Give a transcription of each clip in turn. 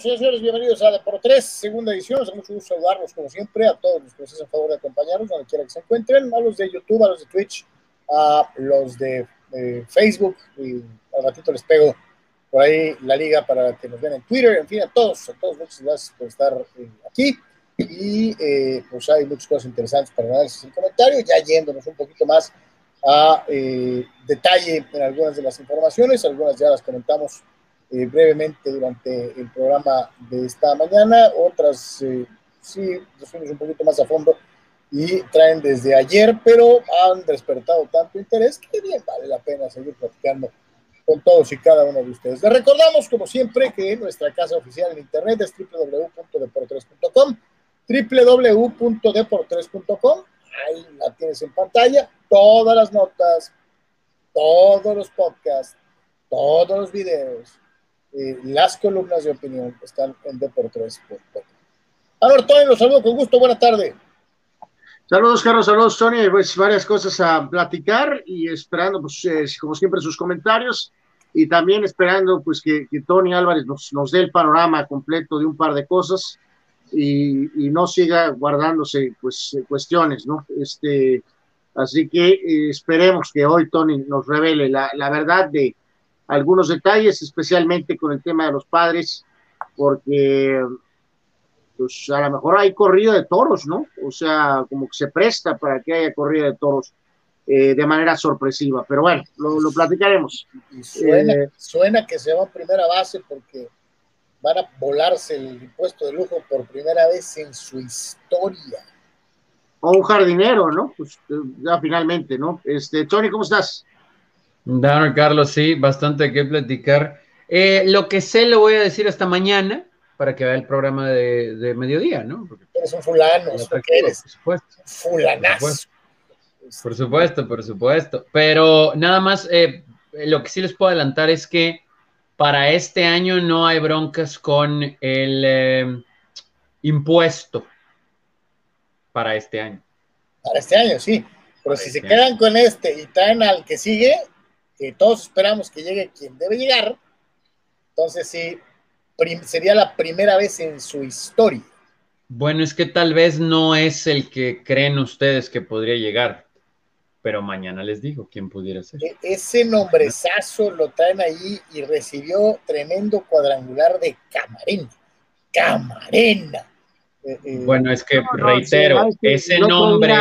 nosotros, señores, bienvenidos a Por 3, segunda edición. Nos mucho gusto saludarlos, como siempre, a todos los que nos hacen favor de acompañarnos, donde quiera que se encuentren, a los de YouTube, a los de Twitch, a los de Facebook, y al ratito les pego por ahí la liga para que nos vean en Twitter, en fin, a todos, a todos, muchas gracias por estar eh, aquí. Y eh, pues hay muchas cosas interesantes para análisis en comentarios, ya yéndonos un poquito más a eh, detalle en algunas de las informaciones, algunas ya las comentamos brevemente durante el programa de esta mañana, otras sí nos fuimos un poquito más a fondo y traen desde ayer, pero han despertado tanto interés que bien vale la pena seguir platicando con todos y cada uno de ustedes. Les recordamos, como siempre, que nuestra casa oficial en internet es www.deportres.com, www.deportres.com, ahí la tienes en pantalla, todas las notas, todos los podcasts, todos los videos, eh, las columnas de opinión están en deportres.com. Ahora, Tony, los saludo con gusto, buena tarde. Saludos, Carlos, saludos, Tony. Pues varias cosas a platicar y esperando, pues, eh, como siempre, sus comentarios y también esperando, pues, que, Tony Álvarez nos, nos, dé el panorama completo de un par de cosas y, y no siga guardándose, pues, cuestiones, ¿no? Este, así que eh, esperemos que hoy Tony nos revele la, la verdad de algunos detalles, especialmente con el tema de los padres, porque pues a lo mejor hay corrida de toros, ¿no? O sea, como que se presta para que haya corrida de toros eh, de manera sorpresiva, pero bueno, lo, platicaremos. suena, eh, suena, que se va a primera base porque van a volarse el impuesto de lujo por primera vez en su historia. O un jardinero, ¿no? Pues ya finalmente, ¿no? Este, Tony, ¿cómo estás? Dano, Carlos, sí, bastante que platicar. Eh, lo que sé lo voy a decir hasta mañana para que vea el programa de, mediodía, ¿no? eres un fulano, ¿qué eres? Por supuesto. Fulanazo. Por supuesto, por supuesto. Pero nada más, eh, lo que sí les puedo adelantar es que para este año no hay broncas con el eh, impuesto para este año. Para este año, sí. Pero si se quedan con este y traen al que sigue, que todos esperamos que llegue quien debe llegar, entonces sí, sería la primera vez en su historia. Bueno, es que tal vez no es el que creen ustedes que podría llegar, pero mañana les digo quién pudiera ser. E-, ese nombrezazo lo traen ahí y recibió tremendo cuadrangular de Camarena. Camarena. Eh, eh, bueno, es que reitero, ese nombre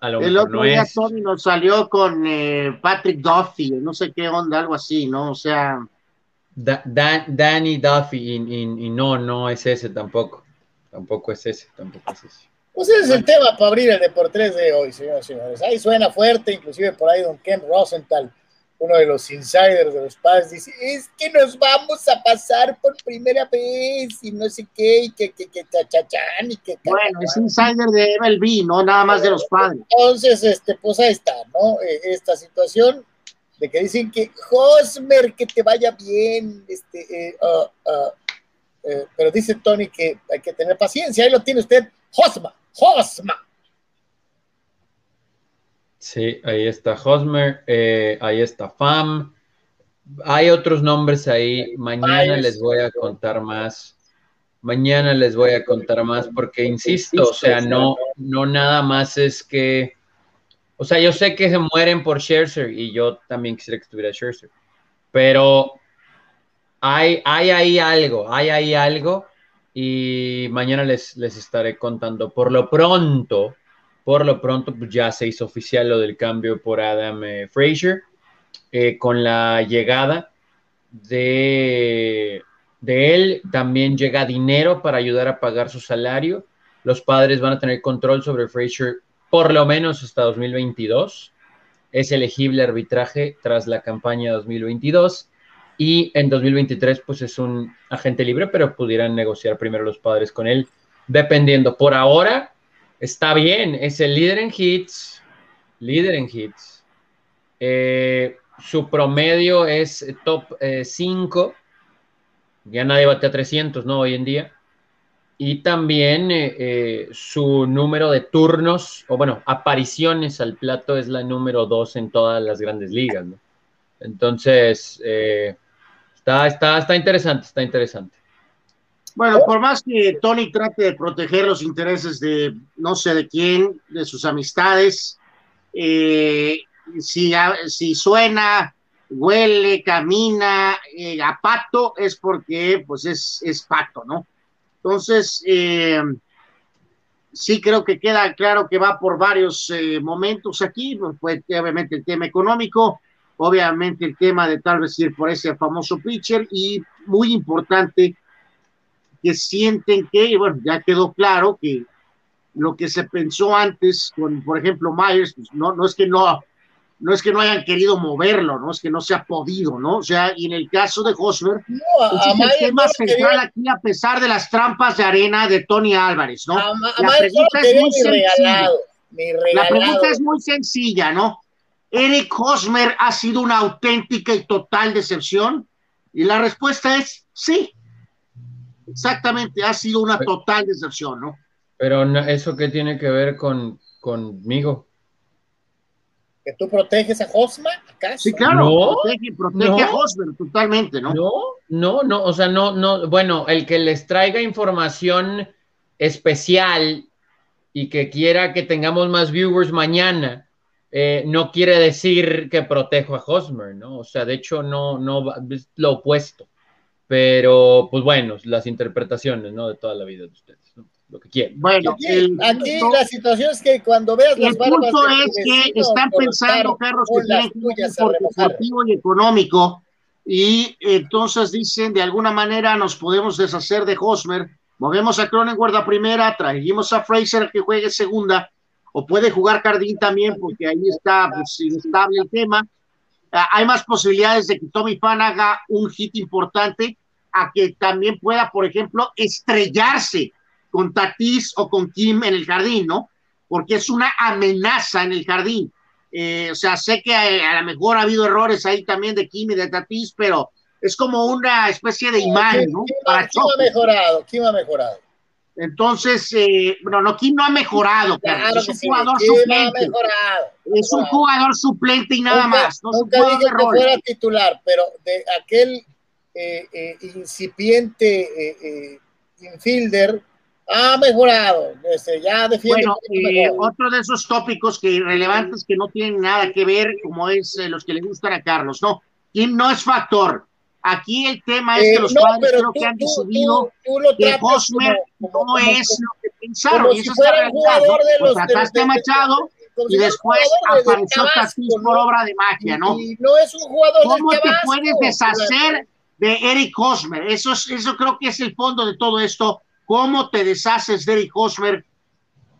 a lo el otro día Tony nos salió con eh, Patrick Duffy, no sé qué onda, algo así, ¿no? O sea. Danny Duffy y, no, no es ese tampoco. Tampoco es ese, tampoco es ese. Pues ese es el tema para abrir el Deportes de hoy, señores y señores. Ahí suena fuerte, inclusive por ahí don Ken Rosenthal, uno de los insiders de los padres, dice, es que nos vamos a pasar por primera vez y no sé qué, y que, que, que, chachachán, y que... Bueno, es insider de MLB, no nada más de los padres. Entonces, este, pues ahí está, ¿no? Eh, esta situación de que dicen que Hosmer, que te vaya bien, este, eh, ah, ah, eh, pero dice Tony que hay que tener paciencia, ahí lo tiene usted, Hosma, Hosma. Sí, ahí está Hosmer, eh, ahí está Fam, hay otros nombres ahí, mañana les voy a contar más. Mañana les voy a contar más porque insisto, o sea, no, no nada más es que o sea, yo sé que se mueren por Scherzer y yo también quisiera que estuviera Scherzer, pero hay, hay ahí algo, hay ahí algo y mañana les, les estaré contando. Por lo pronto, por lo pronto pues ya se hizo oficial lo del cambio por Adam eh, Frazier eh, con la llegada de, de él. También llega dinero para ayudar a pagar su salario. Los padres van a tener control sobre Frazier por lo menos hasta 2022. Es elegible arbitraje tras la campaña 2022 y en 2023 pues es un agente libre, pero pudieran negociar primero los padres con él, dependiendo. Por ahora está bien, es el líder en hits, líder en hits. Eh, su promedio es top 5. Eh, ya nadie bate a 300, ¿no? Hoy en día y también eh, eh, su número de turnos, o bueno, apariciones al plato es la número dos en todas las grandes ligas, ¿no? Entonces, eh, Está, está, está interesante, está interesante. Bueno, por más que Tony trate de proteger los intereses de no sé de quién, de sus amistades, eh, si, suena, huele, camina eh, a pato, es porque pues es, es pato, ¿no? Entonces, eh, sí creo que queda claro que va por varios momentos aquí, pues, obviamente el tema económico, obviamente el tema de tal vez ir por ese famoso pitcher y muy importante que sienten que, bueno, ya quedó claro que lo que se pensó antes con, por ejemplo, Myers, pues no, no es que no, no es que no hayan querido moverlo, no es que no se ha podido, ¿no? O sea, y en el caso de Hosmer, no, es el tema central aquí a pesar de las trampas de arena de Tony Álvarez, ¿no? la pregunta es muy sencilla. La pregunta es muy sencilla, ¿no? Eric Hosmer ha sido una auténtica y total decepción? Y la respuesta es sí. Exactamente, ha sido una total decepción, ¿no? Pero eso qué tiene que ver con conmigo? ¿Que tú proteges a Hosmer, acaso? Sí, claro, no, protege, a Hosmer totalmente, ¿no? No, no, no, o sea, no, no, bueno, el que les traiga información especial y que quiera que tengamos más viewers mañana, eh, no quiere decir que protejo a Hosmer, ¿no? O sea, de hecho, no, no, es lo opuesto. Pero, pues bueno, las interpretaciones, ¿no? De toda la vida de ustedes, ¿no? Lo que quieren. Bueno, aquí, la situación es que cuando veas las El punto es que están pensando, Carlos, que tienen un deportivo y económico, y entonces dicen, de alguna manera nos podemos deshacer de Hosmer, movemos a Cronenworth a primera, trajimos a Fraser que juegue segunda, o puede jugar Cardín también, porque ahí está pues, inestable el tema. Ah, hay más posibilidades de que Tommy Fan haga un hit importante a que también pueda, por ejemplo, estrellarse con Tatis o con Kim en el jardín, ¿no? Porque es una amenaza en el jardín. Eh, o sea, sé que a, lo mejor ha habido errores ahí también de Kim y de Tatis, pero es como una especie de imán, ¿no? Para Kim ha mejorado, Kim ha mejorado. Entonces, eh, bueno, no, Kim no ha mejorado, es un jugador suplente. Es un jugador suplente y nada más. No nunca dije que fuera titular, pero de aquel eh, eh, incipiente eh, eh, infielder ha mejorado. Este, ya defiende bueno, otro de esos tópicos que relevantes que no tienen nada que ver, como es los que le gustan a Carlos, no. Kim no es factor. Aquí el tema es que los padres creo que han decidido que Hosmer no es lo que pensaron. y eso es la realidad. ¿no? trataste a Machado y después apareció Tatis por obra de magia, ¿no? Y, no es un jugador ¿Cómo te puedes deshacer de Eric Hosmer. Eso, eso creo que es el fondo de todo esto. ¿Cómo te deshaces de Eric Hosmer?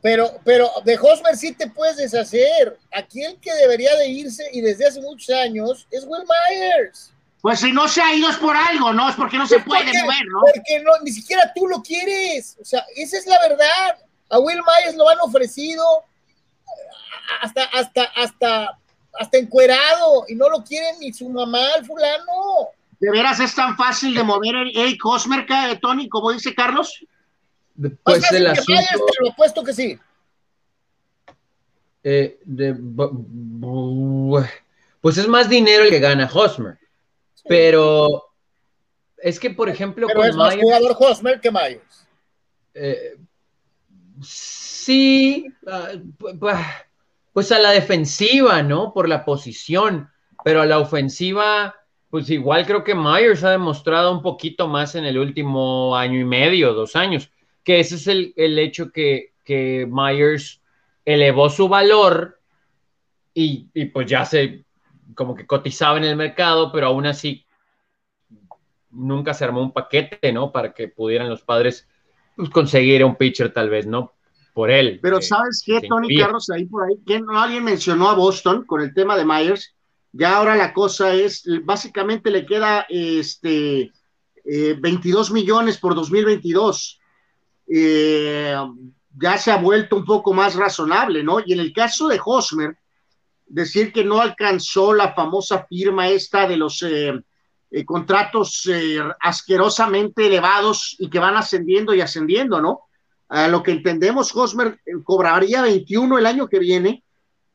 Pero, pero de Hosmer sí te puedes deshacer. Aquí el que debería de irse y desde hace muchos años es Will Myers. Pues si no se ha ido es por algo, ¿no? Es porque no se puede mover, ¿no? Porque no, ni siquiera tú lo quieres. O sea, esa es la verdad. A Will Myers lo han ofrecido hasta, hasta, hasta, hasta encuerado y no lo quieren ni su mamá, el fulano. ¿De veras es tan fácil de mover el Eric Hosmer, Tony, como dice Carlos? Después del asunto... Te lo puesto que sí. Eh, pues es más dinero el que gana Hosmer. Pero es que, por ejemplo, pero es más jugador Hosmer que Myers. Eh, sí, ah, pues a la defensiva, ¿no? Por la posición, pero a la ofensiva pues igual creo que Myers ha demostrado un poquito más en el último año y medio, dos años, que ese es el, hecho que, que, Myers elevó su valor y, pues ya se como que cotizaba en el mercado, pero aún así nunca se armó un paquete, ¿no? Para que pudieran los padres pues, conseguir un pitcher tal vez, ¿no? Por él. Pero ¿sabes qué, Tony Carlos, ahí por ahí? ¿Quién, alguien mencionó a Boston con el tema de Myers ya ahora la cosa es, básicamente le queda este, 22 eh, millones por 2022. Eh, ya se ha vuelto un poco más razonable, ¿no? Y en el caso de Hosmer, decir que no alcanzó la famosa firma esta de los eh, contratos asquerosamente elevados y que van ascendiendo y ascendiendo, ¿no? A lo que entendemos, Hosmer cobraría 21 el año que viene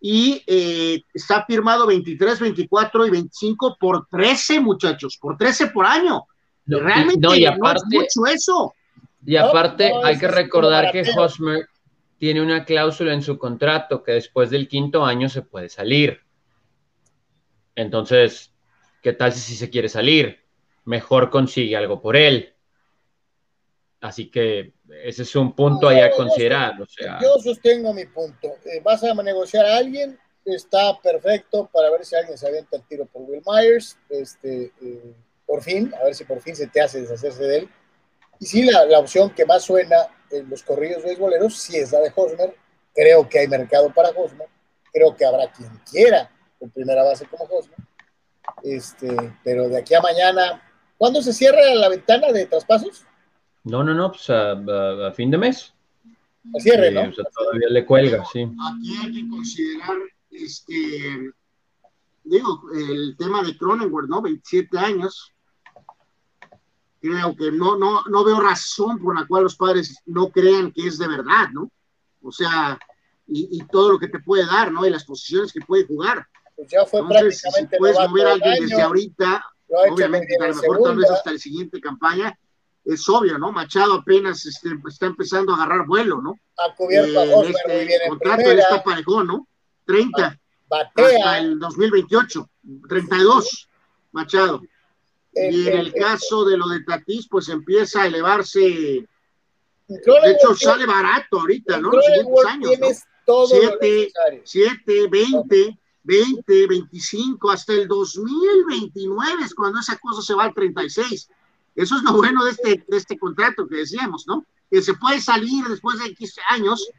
y eh, está firmado 23, 24 y 25 por 13 muchachos, por 13 por año. Realmente no, y aparte, es mucho eso. Y aparte hay que recordar que Hosmer tiene una cláusula en su contrato que después del quinto año se puede salir. Entonces, ¿qué tal si se quiere salir? Mejor consigue algo por él. Así que ese es un punto ahí a considerar. O sea, yo sostengo mi punto. Eh, vas a negociar a alguien, está perfecto para ver si alguien se avienta el tiro por Will Myers. Este, eh, por fin, a ver si por fin se te hace deshacerse de él. Y sí, la, la opción que más suena en los corridos beisboleros sí es la de Hosmer. Creo que hay mercado para Hosmer. Creo que habrá quien quiera con primera base como Hosmer. Este, pero de aquí a mañana, ¿cuándo se cierra la ventana de traspasos? No, no, no, pues a, fin de mes. A cierre, ¿no? todavía le cuelga, sí. Aquí hay que considerar, este, digo, el tema de Cronenworth, ¿no? 27 años. Creo que no, no, no veo razón por la cual los padres no crean que es de verdad, ¿no? O sea, y, todo lo que te puede dar, ¿no? Y las posiciones que puede jugar. Pues ya fue prácticamente. Si puedes mover a alguien desde ahorita, obviamente, a lo mejor tal vez hasta la siguiente campaña, es obvio, ¿no? Machado apenas este, está empezando a agarrar vuelo, ¿no? Ha cubierto a eh, este muy bien contrato, él está parejón, ¿no? 30 Batea. hasta el 2028, 32 Machado. y en el, caso de lo de Tatís, pues empieza a elevarse. De hecho, sale barato ahorita, ¿no? Los siguientes años. ¿no? 7, 7, 20, 20, 25, hasta el 2029 es cuando esa cosa se va al 36. Eso es lo bueno de este, de este contrato que decíamos, ¿no? Que se puede salir después de X años,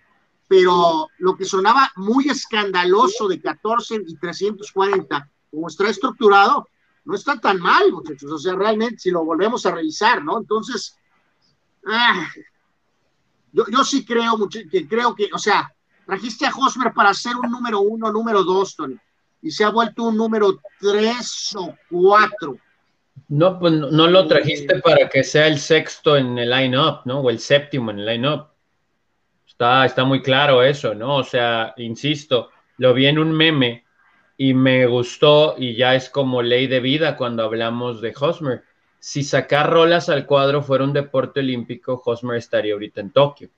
pero lo que sonaba muy escandaloso de 14 y 340, como está estructurado, no está tan mal, muchachos. O sea, realmente, si lo volvemos a revisar, ¿no? Entonces, ah, yo, yo sí creo, que creo que, o sea, trajiste a Hosmer para ser un número uno, número dos, Tony, y se ha vuelto un número tres o cuatro. No, pues no, lo trajiste para que sea el sexto en el line-up, ¿no? O el séptimo en el line-up. Está, está muy claro eso, ¿no? O sea, insisto, lo vi en un meme y me gustó y ya es como ley de vida cuando hablamos de Hosmer. Si sacar rolas al cuadro fuera un deporte olímpico, Hosmer estaría ahorita en Tokio.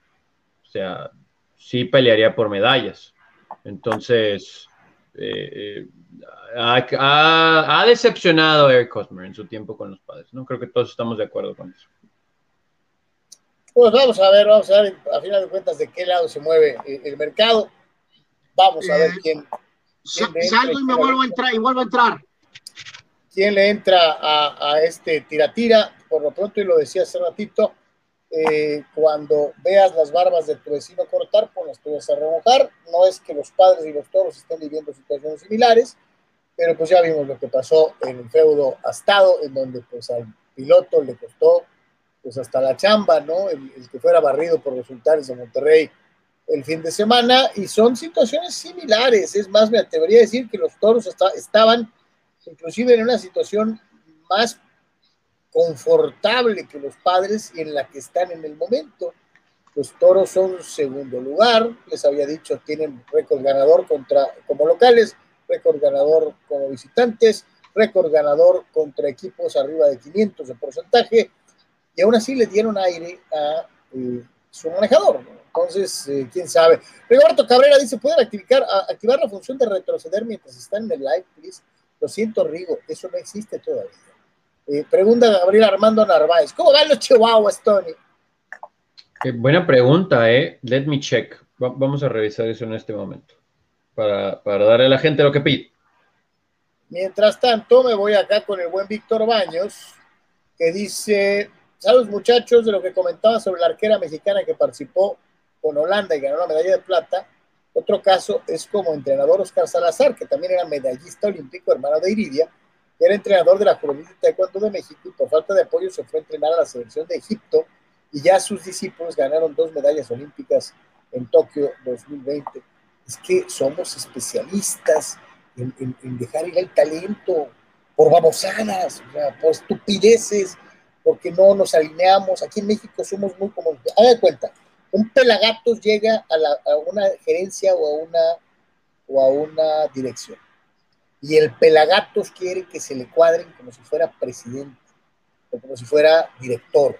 O sea, sí pelearía por medallas. Entonces, eh, eh, ha, decepcionado a Eric Hosmer en su tiempo con los padres, ¿no? Creo que todos estamos de acuerdo con eso. Pues vamos a ver, vamos a ver a final de cuentas de qué lado se mueve el mercado. Vamos a ver eh, quién. salgo y me vuelvo a entrar y vuelvo a entrar. ¿Quién le entra a, a este tira-tira? Por lo pronto, y lo decía hace ratito, eh, cuando veas las barbas de tu vecino cortar, pues las tuyas a remojar. No es que los padres y los toros estén viviendo situaciones similares, pero pues ya vimos lo que pasó en el feudo Astado, en donde pues al piloto le costó pues hasta la chamba, ¿no? El, que fuera barrido por resultados de Monterrey el fin de semana, y son situaciones similares. Es más, me atrevería a decir que los toros estaban inclusive en una situación más confortable que los padres y en la que están en el momento. Los toros son segundo lugar, les había dicho, tienen récord ganador contra, como locales, récord ganador como visitantes, récord ganador contra equipos arriba de 500 de porcentaje, y aún así le dieron aire a eh, su manejador. Entonces, eh, quién sabe. Roberto Cabrera dice: ¿Pueden activar, activar la función de retroceder mientras están en el live, please? Lo siento, Rigo, eso no existe todavía. Eh, pregunta Gabriel Armando Narváez. ¿Cómo van los chihuahuas, Tony? buena pregunta, ¿eh? Let me check. vamos a revisar eso en este momento para, para darle a la gente lo que pide. Mientras tanto, me voy acá con el buen Víctor Baños, que dice, saludos muchachos, de lo que comentaba sobre la arquera mexicana que participó con Holanda y ganó la medalla de plata. Otro caso es como entrenador Oscar Salazar, que también era medallista olímpico, hermano de Iridia, era entrenador de la Juvenil de Taekwondo de México y por falta de apoyo se fue a entrenar a la selección de Egipto y ya sus discípulos ganaron dos medallas olímpicas en Tokio 2020. Es que somos especialistas en, dejar ir el talento por babosadas, por estupideces, porque no nos alineamos. Aquí en México somos muy como, haga cuenta, un pelagatos llega a, a una gerencia o a una o a una dirección. Y el Pelagatos quiere que se le cuadren como si fuera presidente o como si fuera director.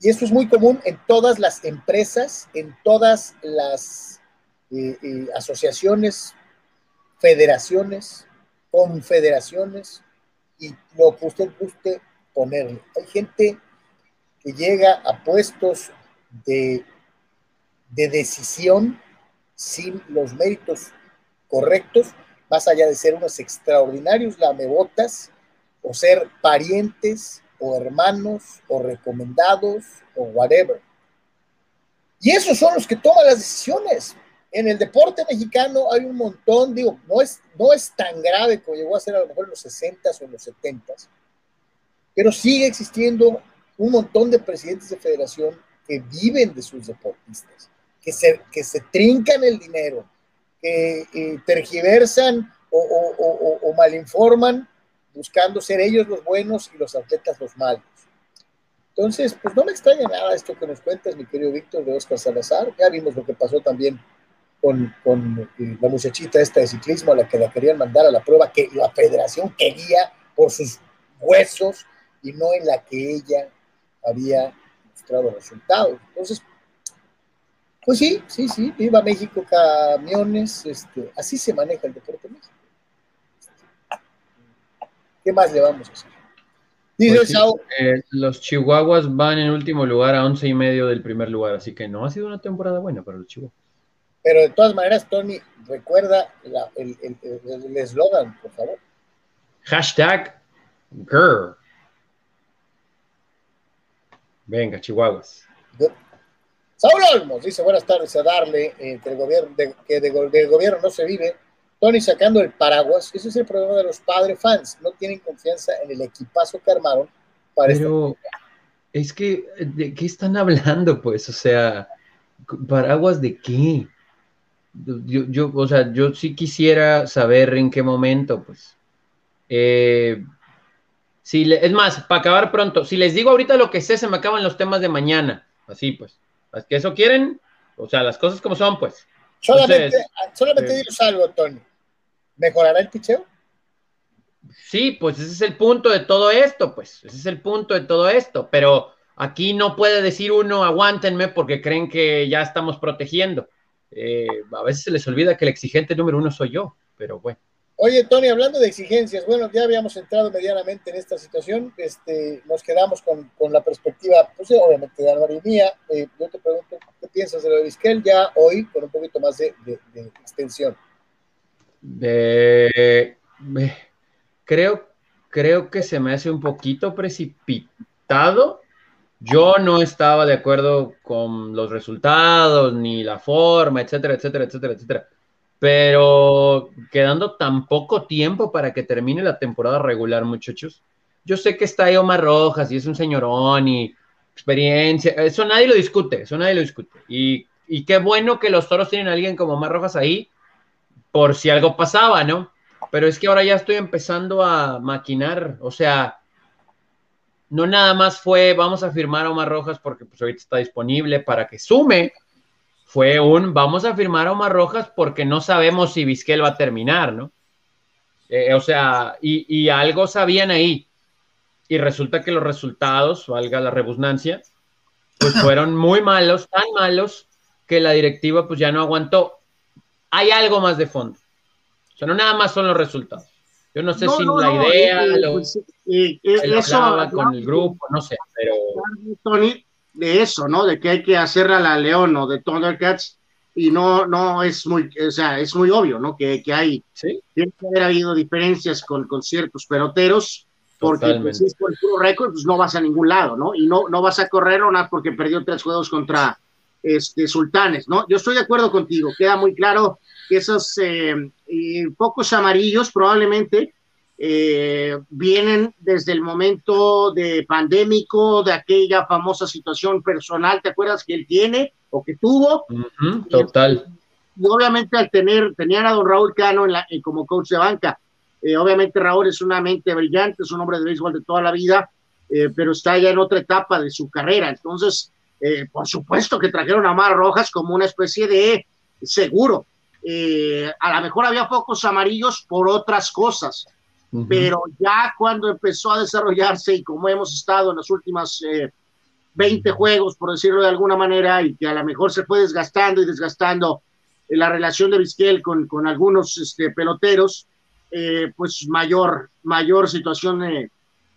Y eso es muy común en todas las empresas, en todas las eh, eh, asociaciones, federaciones, confederaciones y lo que usted guste ponerle. Hay gente que llega a puestos de, de decisión sin los méritos correctos, más allá de ser unos extraordinarios lamebotas o ser parientes o hermanos o recomendados o whatever. Y esos son los que toman las decisiones. En el deporte mexicano hay un montón, digo, no es, no es tan grave como llegó a ser a lo mejor en los 60s o en los 70s, pero sigue existiendo un montón de presidentes de federación que viven de sus deportistas, que se, que se trincan el dinero, que eh, tergiversan o, o, o, malinforman buscando ser ellos los buenos y los atletas los malos. Entonces, pues no me extraña nada esto que nos cuentas, mi querido Víctor, de Oscar Salazar. Ya vimos lo que pasó también con, con eh, la muchachita esta de ciclismo a la que la querían mandar a la prueba que la federación quería por sus huesos y no en la que ella había mostrado resultados. Entonces, pues sí, sí, sí, viva México, camiones, este, así se maneja el deporte México. ¿Qué más le vamos a hacer? Dice pues eh, los Chihuahuas van en último lugar a once y medio del primer lugar, así que no ha sido una temporada buena para los Chihuahuas. Pero de todas maneras, Tony, recuerda el eslogan, por favor. Hashtag GIR. Venga, Chihuahuas. Saúl Olmos dice buenas tardes a darle eh, el gobierno, que del gobierno no se vive. Tony sacando el paraguas. Ese es el problema de los padres fans. No tienen confianza en el equipazo que armaron para Pero es que, ¿de qué están hablando? Pues, o sea, paraguas de qué? yo, yo, o sea, yo sí quisiera saber en qué momento, pues. Eh, si es más, para acabar pronto, si les digo ahorita lo que sé, se me acaban los temas de mañana. Así pues. ¿Es que eso quieren? O sea, las cosas como son, pues. Solamente, solamente eh, algo, Tony. ¿Mejorará el picheo? Sí, pues ese es el punto de todo esto, pues. Ese es el punto de todo esto. Pero aquí no puede decir uno, aguántenme porque creen que ya estamos protegiendo. Eh, a veces se les olvida que el exigente número uno soy yo, pero bueno. Oye, Tony, hablando de exigencias, bueno, ya habíamos entrado medianamente en esta situación, este, nos quedamos con, la perspectiva, pues obviamente de Álvaro mía. Eh, yo te pregunto, ¿qué piensas de lo de Vizquel ya hoy con un poquito más de, extensión? creo, creo que se me hace un poquito precipitado yo no estaba de acuerdo con los resultados, ni la forma, etcétera, etcétera, etcétera, etcétera. Pero quedando tan poco tiempo para que termine la temporada regular, muchachos. Yo sé que está ahí Omar Rojas y es un señorón y experiencia. Eso nadie lo discute, eso nadie lo discute. Y, qué bueno que los toros tienen a alguien como Omar Rojas ahí, por si algo pasaba, ¿no? Pero es que ahora ya estoy empezando a maquinar, o sea, no nada más fue vamos a firmar a Omar Rojas porque pues ahorita está disponible para que sume, fue un vamos a firmar a Omar Rojas porque no sabemos si Vizquel va a terminar, ¿no? Eh, o sea, y, algo sabían ahí. Y resulta que los resultados, valga la rebusnancia, pues fueron muy malos, tan malos, que la directiva pues ya no aguantó. Hay algo más de fondo. O sea, no nada más son los resultados. Yo no sé si la idea lo, pues, eso, con el grupo, no sé, pero. Tony, de eso, ¿no? De que hay que hacer a la León o de Thundercats y no, no es muy, o sea, es muy obvio, ¿no? Que, que hay, ¿Sí? tiene que haber habido diferencias con, con ciertos peloteros, porque pues, si es por el puro récord, pues no vas a ningún lado, ¿no? Y no, no vas a correr o nada porque perdió tres juegos contra este, Sultanes, ¿no? Yo estoy de acuerdo contigo, queda muy claro que esos eh, pocos amarillos probablemente eh, vienen desde el momento de pandémico, de aquella famosa situación personal, ¿te acuerdas que él tiene o que tuvo? total. Y, obviamente al tener, tenían a don Raúl Cano en la, como coach de banca. Eh, obviamente Raúl es una mente brillante, es un hombre de béisbol de toda la vida, pero está ya en otra etapa de su carrera. Entonces, por supuesto que trajeron a Mar Rojas como una especie de seguro, eh, a lo mejor había focos amarillos por otras cosas, pero ya cuando empezó a desarrollarse y como hemos estado en las últimas 20 juegos, por decirlo de alguna manera, y que a lo mejor se fue desgastando y desgastando la relación de Vizquel con, con algunos este, peloteros, eh, pues mayor, mayor situación eh,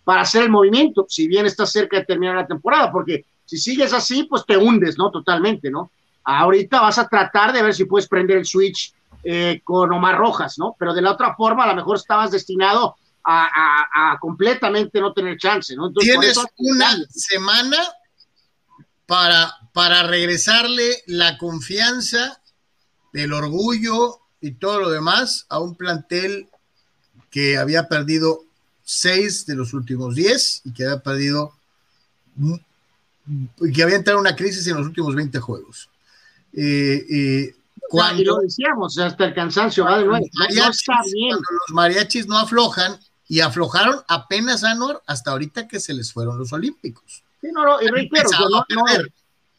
para hacer el movimiento, si bien está cerca de terminar la temporada, porque si sigues así, pues te hundes, ¿no? Totalmente, ¿no? Ahorita vas a tratar de ver si puedes prender el switch eh, con Omar Rojas, ¿no? Pero de la otra forma, a lo mejor estabas destinado a, completamente no tener chance, ¿no? Tienes una semana para, para regresarle la confianza, el orgullo y todo lo demás a un plantel que había perdido seis de los últimos diez y que había perdido y que había entrado en una crisis en los últimos 20 juegos. Eh, cuando, y lo decíamos, hasta el cansancio va de nuevo. Cuando los mariachis no aflojan, y aflojaron apenas Anor hasta ahorita que se les fueron los Olímpicos. Sí, no, no, y reitero, no,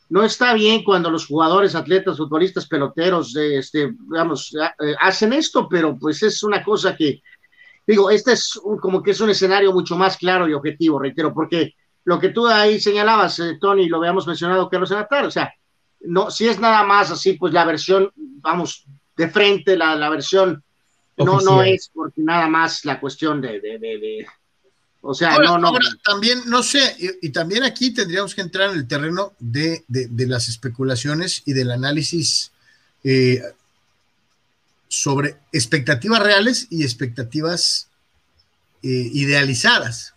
no está bien cuando los jugadores, atletas, futbolistas, peloteros, este, digamos, eh, hacen esto, pero pues es una cosa que, digo, este es como que es un escenario mucho más claro y objetivo, reitero, porque lo que tú ahí señalabas, eh, Tony, lo habíamos mencionado que los tarde, o sea, no, si es nada más así, pues la versión, vamos, de frente, la, la versión, no, no es porque nada más la cuestión de, de, de o sea, no, no. también, no sé, y, también aquí tendríamos que entrar en el terreno de, las especulaciones y del análisis eh, sobre expectativas reales y expectativas eh, idealizadas.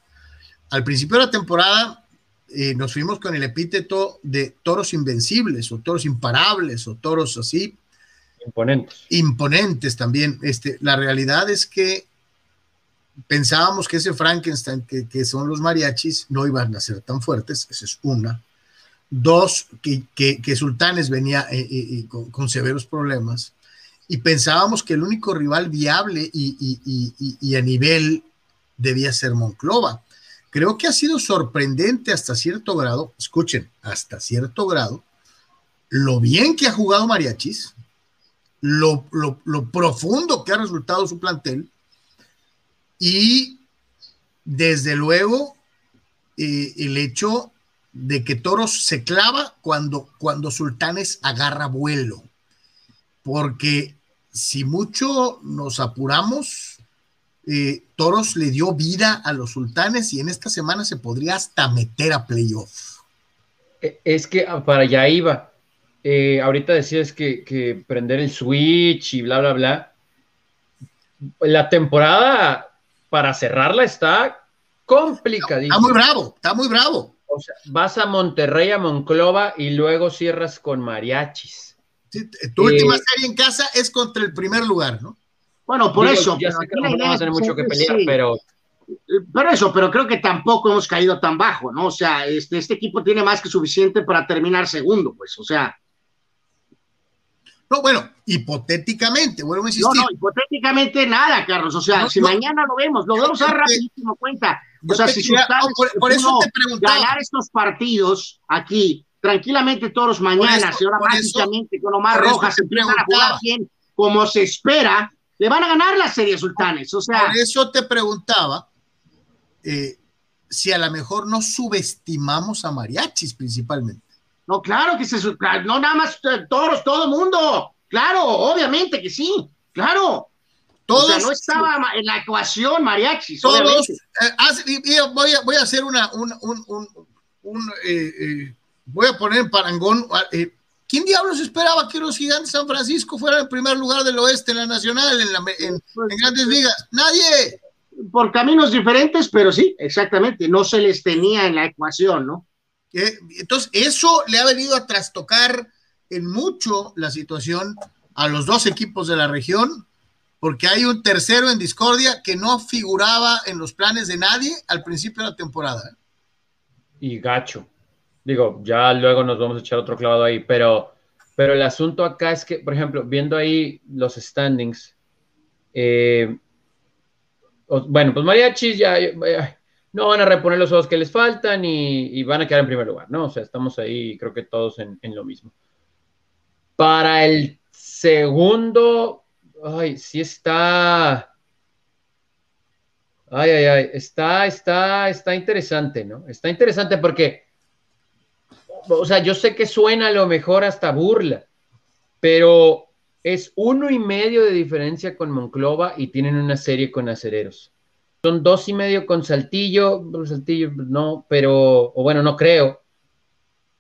Al principio de la temporada eh, nos fuimos con el epíteto de toros invencibles o toros imparables o toros así. Imponentes. Imponentes también. Este, la realidad es que pensábamos que ese Frankenstein, que, son los mariachis, no iban a ser tan fuertes, esa es una. Dos, que, que, Sultanes venía eh, eh, con, severos problemas. Y pensábamos que el único rival viable y, a nivel debía ser Monclova. Creo que ha sido sorprendente hasta cierto grado, escuchen, hasta cierto grado, lo bien que ha jugado Mariachis, lo, lo profundo que ha resultado su plantel, y desde luego eh, el hecho de que Toros se clava cuando, cuando Sultanes agarra vuelo, porque si mucho nos apuramos, eh, Toros le dio vida a los Sultanes y en esta semana se podría hasta meter a playoff. E, es que ah, para allá iba. Eh, ahorita decías que, que prender el switch y bla, bla, bla. La temporada para cerrarla está complicadísimo. Está muy bravo, está muy bravo. O sea, vas a Monterrey, a Monclova y luego cierras con mariachis. tu última eh, serie en casa es contra el primer lugar, ¿no? Bueno, por eso. Ya sé que no vamos a tener mucho que pelear, pero. Por eso, pero creo que tampoco hemos caído tan bajo, ¿no? O sea, este, este equipo tiene más que suficiente para terminar segundo, pues, o sea, no, bueno, hipotéticamente, vuelvo a insistir. No, no, hipotéticamente nada, Carlos. O sea, si mañana lo vemos, lo vemos a rapidísimo cuenta. O sea, si por, eso te preguntaba. ganar estos partidos aquí, tranquilamente todos mañana, y ahora mágicamente con Omar Rojas empiezan a jugar bien como se espera, le van a ganar las series sultanes. O sea, por eso te preguntaba eh, si a lo mejor no subestimamos a mariachis principalmente. No, claro que se, no nada más eh, toros, todo el mundo. Claro, obviamente que sí, claro. Todos, o sea, no estaba en la ecuación mariachi. Todos, eh, voy, a, voy a hacer una, un, un, un, eh, voy a poner en parangón. ¿Quién diablos esperaba que los gigantes de San Francisco fueran el primer lugar del oeste en la nacional, en, la, en, en grandes ligas? Nadie. Por caminos diferentes, pero sí, exactamente, no se les tenía en la ecuación, ¿no? Entonces, eso le ha venido a trastocar en mucho la situación a los dos equipos de la región, porque hay un tercero en discordia que no figuraba en los planes de nadie al principio de la temporada. Y gacho. Digo, ya luego nos vamos a echar otro clavado ahí, pero, pero el asunto acá es que, por ejemplo, viendo ahí los standings, eh, bueno, pues Mariachis ya, no van a reponer los juegos que les faltan y, van a quedar en primer lugar, ¿no? O sea, estamos ahí, creo que todos en, lo mismo. Para el segundo, ay, sí está. Ay, ay, ay, está, está, está interesante, ¿no? Está interesante porque, o sea, yo sé que suena a lo mejor hasta burla, pero es uno y medio de diferencia con Monclova y tienen una serie con acereros. Son dos y medio con Saltillo, Saltillo no, pero, o bueno, no creo.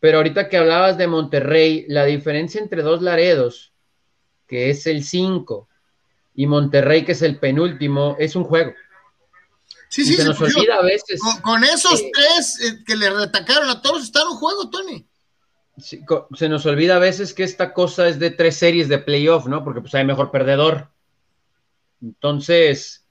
Pero ahorita que hablabas de Monterrey, la diferencia entre dos Laredos, que es el 5, y Monterrey, que es el penúltimo, es un juego. Sí, sí, se nos olvida a veces. Con, esos tres eh, que le retacaron a todos, está en un juego, Tony se nos olvida a veces que esta cosa es de tres series de playoff, ¿no? Porque pues hay mejor perdedor. Entonces,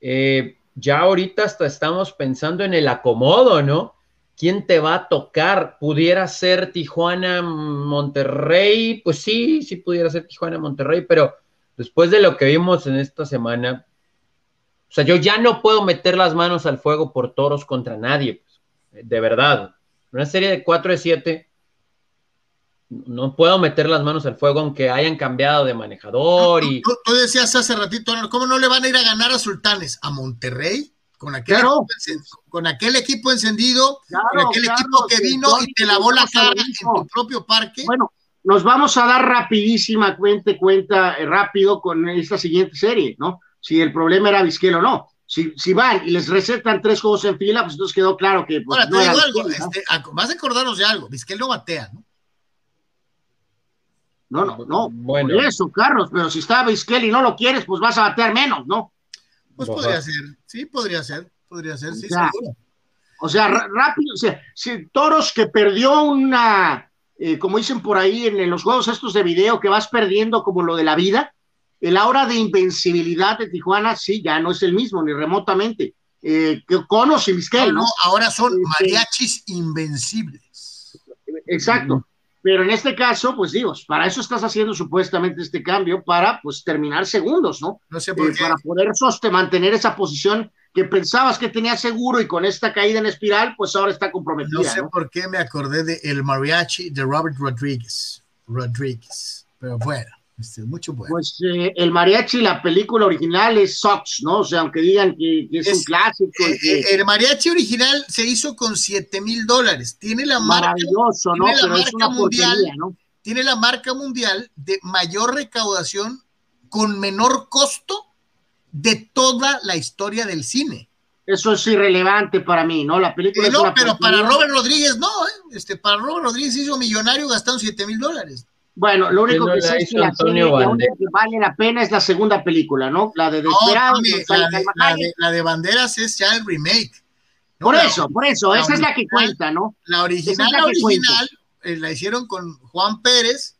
eh, ya ahorita hasta estamos pensando en el acomodo, ¿no? ¿Quién te va a tocar? ¿Pudiera ser Tijuana, Monterrey? Pues sí, sí pudiera ser Tijuana, Monterrey, pero después de lo que vimos en esta semana, o sea, yo ya no puedo meter las manos al fuego por toros contra nadie, pues, de verdad. Una serie de 4 de 7 no puedo meter las manos al fuego aunque hayan cambiado de manejador. y... Tú, decías hace ratito, ¿cómo no le van a ir a ganar a Sultanes? ¿A Monterrey? Con aquel, equipo, con aquel equipo encendido, con aquel equipo que vino y te lavó la cara en tu propio parque. Bueno, nos vamos a dar rapidísima cuenta, cuenta eh, rápido con esta siguiente serie, ¿no? Si el problema era Vizquel o no. Si, si, van y les recetan tres juegos en fila, pues entonces quedó claro que. Pues, Ahora, te digo algo, este, vas a acordarnos de algo. Vizquel no batea, ¿no? No, no, no. Bueno. eso, Carlos, pero si está Vizquel y no lo quieres, pues vas a batear menos, ¿no? Pues podría ser, sí, podría ser, podría ser, sí, o sea, rápido, o sea, si Toros que perdió una, eh, como dicen por ahí en, los juegos estos de video, que vas perdiendo como lo de la vida, el aura de invencibilidad de Tijuana, sí, ya no es el mismo, ni remotamente. Eh, Vizquel, ¿no? ahora son este, mariachis invencibles. Exacto. Pero en este caso, pues digo, para eso estás haciendo supuestamente este cambio, para pues terminar segundos, ¿no? No sé por eh, Para poder sostener, mantener esa posición que pensabas que tenía seguro y con esta caída en espiral, pues ahora está comprometida. No sé por qué me acordé de El Mariachi de Robert Rodríguez. Rodríguez, pero bueno. Este, mucho bueno. Pues eh, el mariachi, la película original es Sox, ¿no? O sea, aunque digan que, es, un clásico. Eh, el mariachi original se hizo con 7 mil dólares. Tiene la marca. Maravilloso, ¿no? Pero es una mundial, ¿no? Tiene la marca mundial de mayor recaudación con menor costo de toda la historia del cine. Eso es irrelevante para mí, ¿no? La película. Eh, no, pero para Robert Rodríguez no, ¿eh? Este, para Robert Rodríguez hizo millonario gastando 7 mil dólares. Bueno, lo único que sé es que la serie que vale la pena es la segunda película, ¿no? La de Desperado. la, de, Banderas es ya el remake. por eso, por eso, esa es la que cuenta, ¿no? La original, la, original eh, la hicieron con Juan Pérez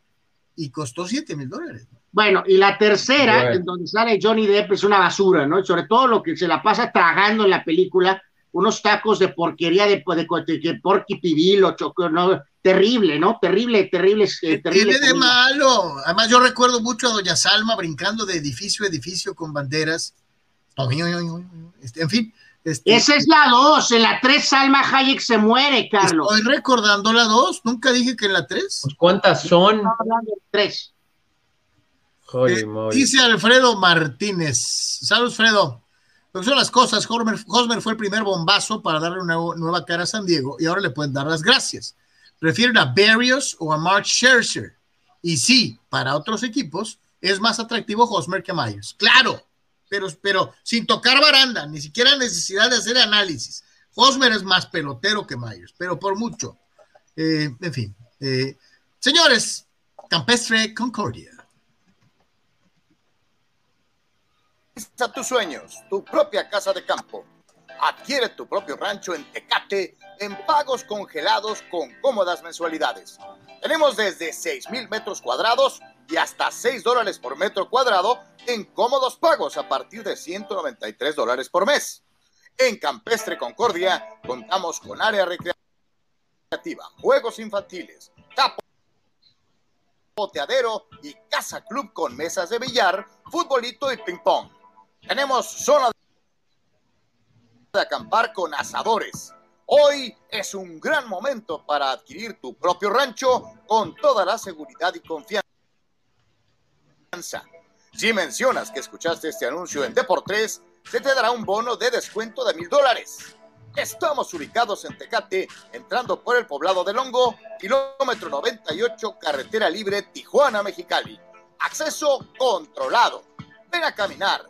y costó 7 mil dólares. Bueno, y la tercera, en donde sale Johnny Depp, es una basura, ¿no? sobre todo lo que se la pasa tragando en la película, unos tacos de porquería de, de, de, de porqui pibil o choco, ¿no? terrible, ¿no? Terrible, terrible. Eh, terrible tiene de malo? Además, yo recuerdo mucho a Doña Salma brincando de edificio a edificio con banderas. Este, en fin. Este, Esa es la dos. En la tres, Salma Hayek se muere, Carlos. Estoy recordando la dos. Nunca dije que en la tres. Pues, ¿Cuántas son? Tres. Eh, dice Alfredo Martínez. Salud, Alfredo. Lo son las cosas, Hosmer, fue el primer bombazo para darle una nueva cara a San Diego y ahora le pueden dar las gracias. Prefieren a Berrios o a Mark Scherzer. Y sí, para otros equipos es más atractivo Hosmer que Myers. Claro, pero, pero sin tocar baranda, ni siquiera necesidad de hacer análisis. Hosmer es más pelotero que Myers, pero por mucho. Eh, en fin. Eh, señores, Campestre Concordia. A tus sueños, tu propia casa de campo. Adquiere tu propio rancho en Tecate en pagos congelados con cómodas mensualidades. Tenemos desde 6 mil metros cuadrados y hasta 6 dólares por metro cuadrado en cómodos pagos a partir de 193 dólares por mes. En Campestre Concordia contamos con área recreativa, juegos infantiles, boteadero y casa club con mesas de billar, futbolito y ping pong. Tenemos zona de acampar con asadores Hoy es un gran momento para adquirir tu propio rancho con toda la seguridad y confianza Si mencionas que escuchaste este anuncio en Deportes, se te dará un bono de descuento de mil dólares. Estamos ubicados en Tecate, entrando por el poblado de Longo, kilómetro 98, carretera libre Tijuana, Mexicali. Acceso controlado. Ven a caminar,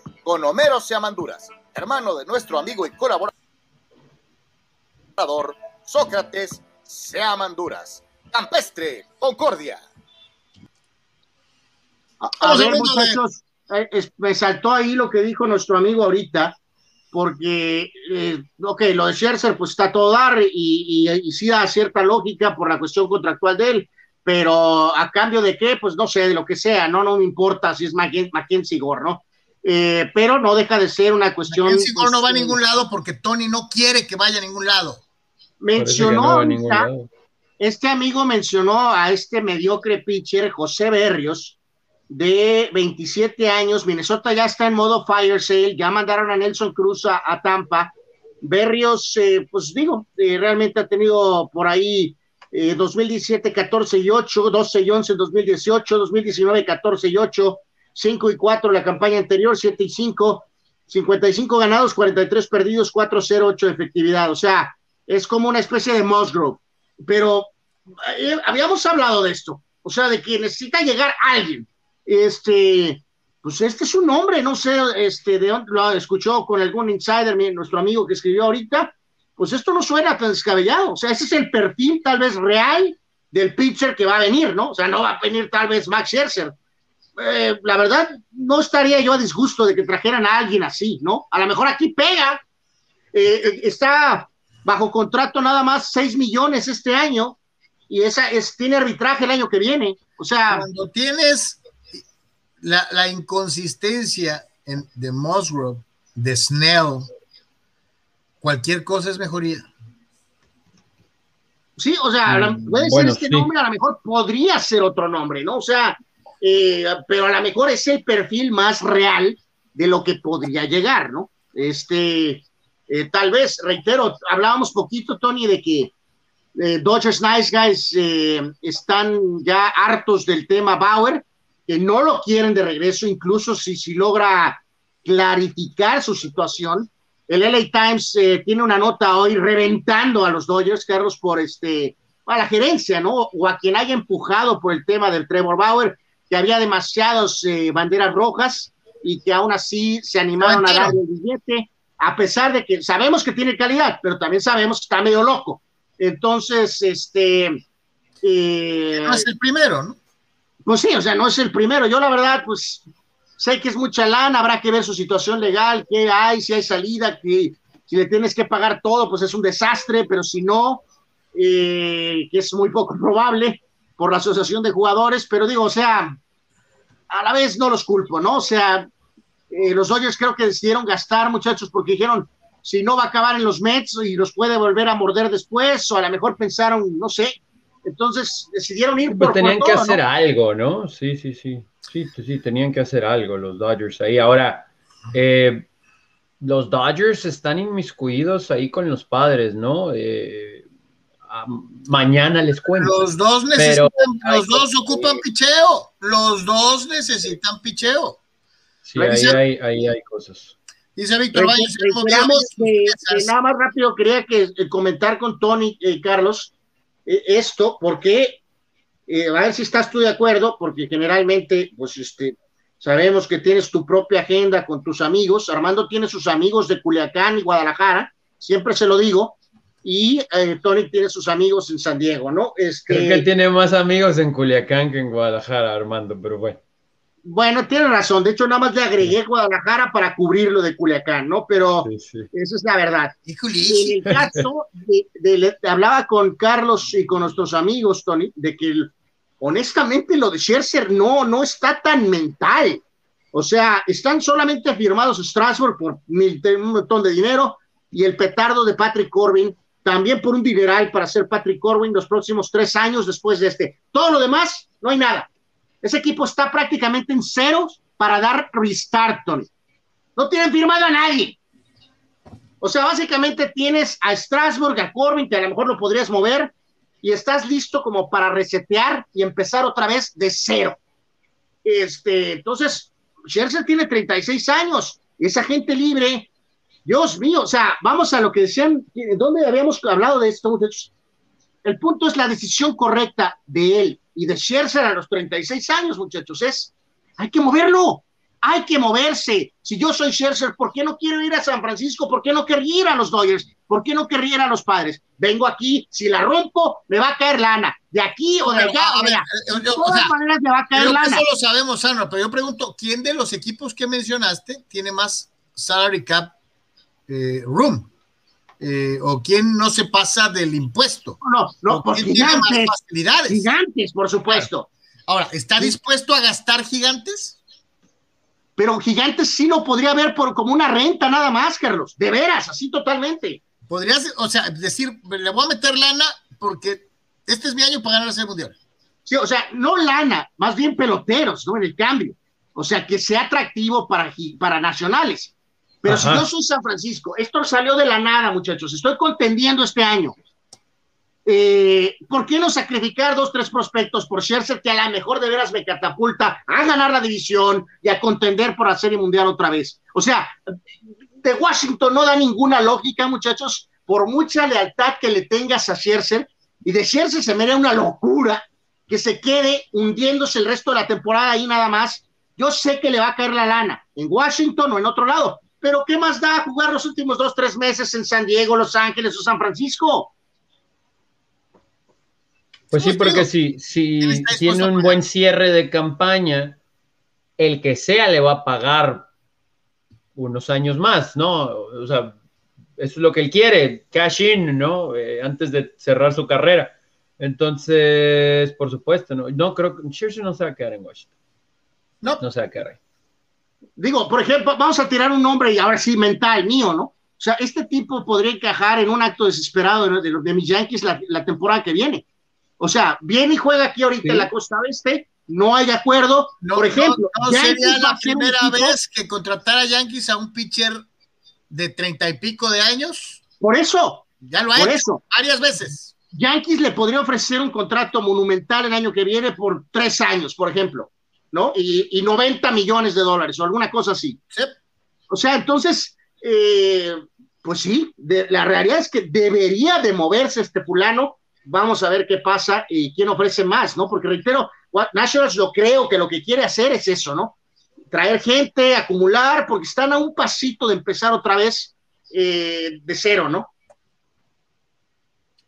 con Homero Seamanduras, hermano de nuestro amigo y colaborador Sócrates Seamanduras. Campestre, Concordia. A, ver, muchachos, eh, me saltó ahí lo que dijo nuestro amigo ahorita, porque, eh, ok, lo de Scherzer pues está todo dar y, y, sí da cierta lógica por la cuestión contractual de él, pero a cambio de qué, pues no sé, de lo que sea, no, no me importa si es Mackenzie Gore, ¿no? Eh, pero no deja de ser una cuestión. Mackenzie Gore no va a pues, ningún lado porque Tony no quiere que vaya a ningún lado. Mencionó, este amigo mencionó a este mediocre pitcher, José Berrios, de 27 años. Minnesota ya está en modo fire sale, ya mandaron a Nelson Cruz a, Tampa. Berrios, eh, pues digo, eh, realmente ha tenido por ahí 2017 14 y 8, 12 y 11 en 2018, 2019 14 y 8, 5 y 4 la campaña anterior, 7 y 5, 55 ganados, 43 perdidos, 4-0, 8 de efectividad. O sea, es como una especie de Musgrove. Pero eh, habíamos hablado de esto, o sea, de que necesita llegar alguien este, pues este es un nombre, no sé, este, de dónde lo escuchó con algún insider, nuestro amigo que escribió ahorita, pues esto no suena tan descabellado, o sea, ese es el perfil tal vez real del pitcher que va a venir, ¿no? O sea, no va a venir tal vez Max Scherzer. Eh, la verdad, no estaría yo a disgusto de que trajeran a alguien así, ¿no? A lo mejor aquí pega, eh, eh, está bajo contrato nada más 6 millones este año y esa es, tiene arbitraje el año que viene. O sea, cuando tienes la, inconsistencia de Musgrove, de Snell, cualquier cosa es mejoría. Sí, o sea, mm, puede ser este nombre, a lo mejor podría ser otro nombre, ¿no? O sea, eh, pero a lo mejor es el perfil más real de lo que podría llegar, ¿no? Este, eh, tal vez, reitero, hablábamos poquito, Tony, de que eh, Dodgers Nice Guys están ya hartos del tema Bauer que no lo quieren de regreso, incluso si, si logra clarificar su situación. El LA Times eh, tiene una nota hoy reventando a los Dodgers, Carlos, por este, a la gerencia, ¿no? O a quien haya empujado por el tema del Trevor Bauer, que había demasiadas eh, banderas rojas y que aún así se animaron a dar el billete, a pesar de que sabemos que tiene calidad, pero también sabemos que está medio loco. Entonces, este... Eh, no es el primero, ¿no? Pues sí, o sea, no es el primero. Yo la verdad, pues sé que es mucha lana, habrá que ver su situación legal, qué hay, si hay salida, que si le tienes que pagar todo, pues es un desastre, pero si no, eh, que es muy poco probable por la asociación de jugadores, pero digo, o sea, a la vez no los culpo, ¿no? O sea, eh, los Dodgers creo que decidieron gastar, muchachos, porque dijeron, si no va a acabar en los Mets y los puede volver a morder después, o a lo mejor pensaron, no sé, entonces decidieron ir por, tenían que hacer algo, ¿no? Sí, sí, sí. Sí, sí, tenían que hacer algo los Dodgers ahí. Ahora, eh, los Dodgers están inmiscuidos ahí con los padres, ¿no? Eh, mañana les cuento. Los dos necesitan, los dos ocupan picheo. Los dos necesitan picheo. Sí, ahí hay, hay, cosas. Dice Víctor nada más rápido quería que eh, comentar con Tony Carlos eh, esto porque, eh, a ver si estás tú de acuerdo, porque generalmente, pues este, sabemos que tienes tu propia agenda con tus amigos. Armando tiene sus amigos de Culiacán y Guadalajara, siempre se lo digo, y eh, Tony tiene sus amigos en San Diego, ¿no? Este, Creo que él tiene más amigos en Culiacán que en Guadalajara, Armando, pero bueno. Bueno, tiene razón. De hecho, nada más le agregué Guadalajara para cubrir lo de Culiacán, ¿no? Pero esa es la verdad. En el caso de, hablaba con Carlos y con nuestros amigos, Tony, de que honestamente lo de Scherzer no, no está tan mental. O sea, están solamente firmados Strasbourg por un montón de dinero y el petardo de Patrick Corbin también por un dineral para ser Patrick Corbin los próximos tres años después de este. Todo lo demás, no hay nada. Ese equipo está prácticamente en ceros para dar restart. No tienen firmado a nadie. O sea, básicamente tienes a Strasbourg, a Corbin, que a lo mejor lo podrías mover, y estás listo como para resetear y empezar otra vez de cero. Este, entonces, Scherzer tiene 36 años, esa gente libre, Dios mío, o sea, vamos a lo que decían, ¿dónde habíamos hablado de esto, El punto es la decisión correcta de él y de Scherzer a los 36 años, muchachos, es, hay que moverlo, hay que moverse. Si yo soy Scherzer, ¿por qué no quiero ir a San Francisco? ¿Por qué no querría ir a los Dodgers? ¿Por qué no querría ir a los padres? Vengo aquí, si la rompo, me va a caer lana. De aquí o de allá, o de allá. De todas maneras me va a caer lana. Eso lo sabemos, Sandra, pero yo pregunto, ¿quién de los equipos que mencionaste tiene más salary cap eh, room? Eh, o quién no se pasa del impuesto. No, no, por gigantes, Gigantes, por supuesto. Ahora, ¿está dispuesto a gastar gigantes? Pero gigantes sí lo podría ver por como una renta nada más, Carlos. De veras, así totalmente. Podrías, o sea, decir, le voy a meter lana porque este es mi año para ganar el Mundial. Sí, o sea, no lana, más bien peloteros, ¿no? En el cambio. O sea, que sea atractivo para, para nacionales. Pero si yo soy San Francisco, esto salió de la nada, muchachos. Estoy contendiendo este año. Eh, ¿Por qué no sacrificar dos, tres prospectos por Scherzer que a lo mejor de veras me catapulta a ganar la división y a contender por la Serie Mundial otra vez? O sea, de Washington no da ninguna lógica, muchachos, por mucha lealtad que le tengas a Scherzer. Y de Scherzer se me una locura que se quede hundiéndose el resto de la temporada ahí nada más. Yo sé que le va a caer la lana en Washington o en otro lado, pero ¿qué más da jugar los últimos dos, tres meses en San Diego, Los Ángeles o San Francisco? Pues sí, porque si, si tiene un buen cierre de campaña, el que sea le va a pagar unos años más, ¿no? O sea, eso es lo que él quiere, cash in, ¿no? Eh, antes de cerrar su carrera. Entonces, por supuesto, no, no creo que Scherzer no se va a quedar en Washington. No. No se va a quedar ahí digo, por ejemplo, vamos a tirar un nombre y ahora sí, mental, mío, ¿no? O sea, este tipo podría encajar en un acto desesperado de, de, mis Yankees la, temporada que viene. O sea, viene y juega aquí ahorita en la costa oeste, no hay acuerdo. por ejemplo, no, sería la primera vez que contratara Yankees a un pitcher de treinta y pico de años. Por eso. Ya lo ha hecho varias veces. Yankees le podría ofrecer un contrato monumental el año que viene por tres años, por ejemplo. ¿No? Y, 90 millones de dólares o alguna cosa así. O sea, entonces, eh, pues sí, la realidad es que debería de moverse este fulano. Vamos a ver qué pasa y quién ofrece más, ¿no? Porque reitero, Nationals lo creo que lo que quiere hacer es eso, ¿no? Traer gente, acumular, porque están a un pasito de empezar otra vez eh, de cero, ¿no?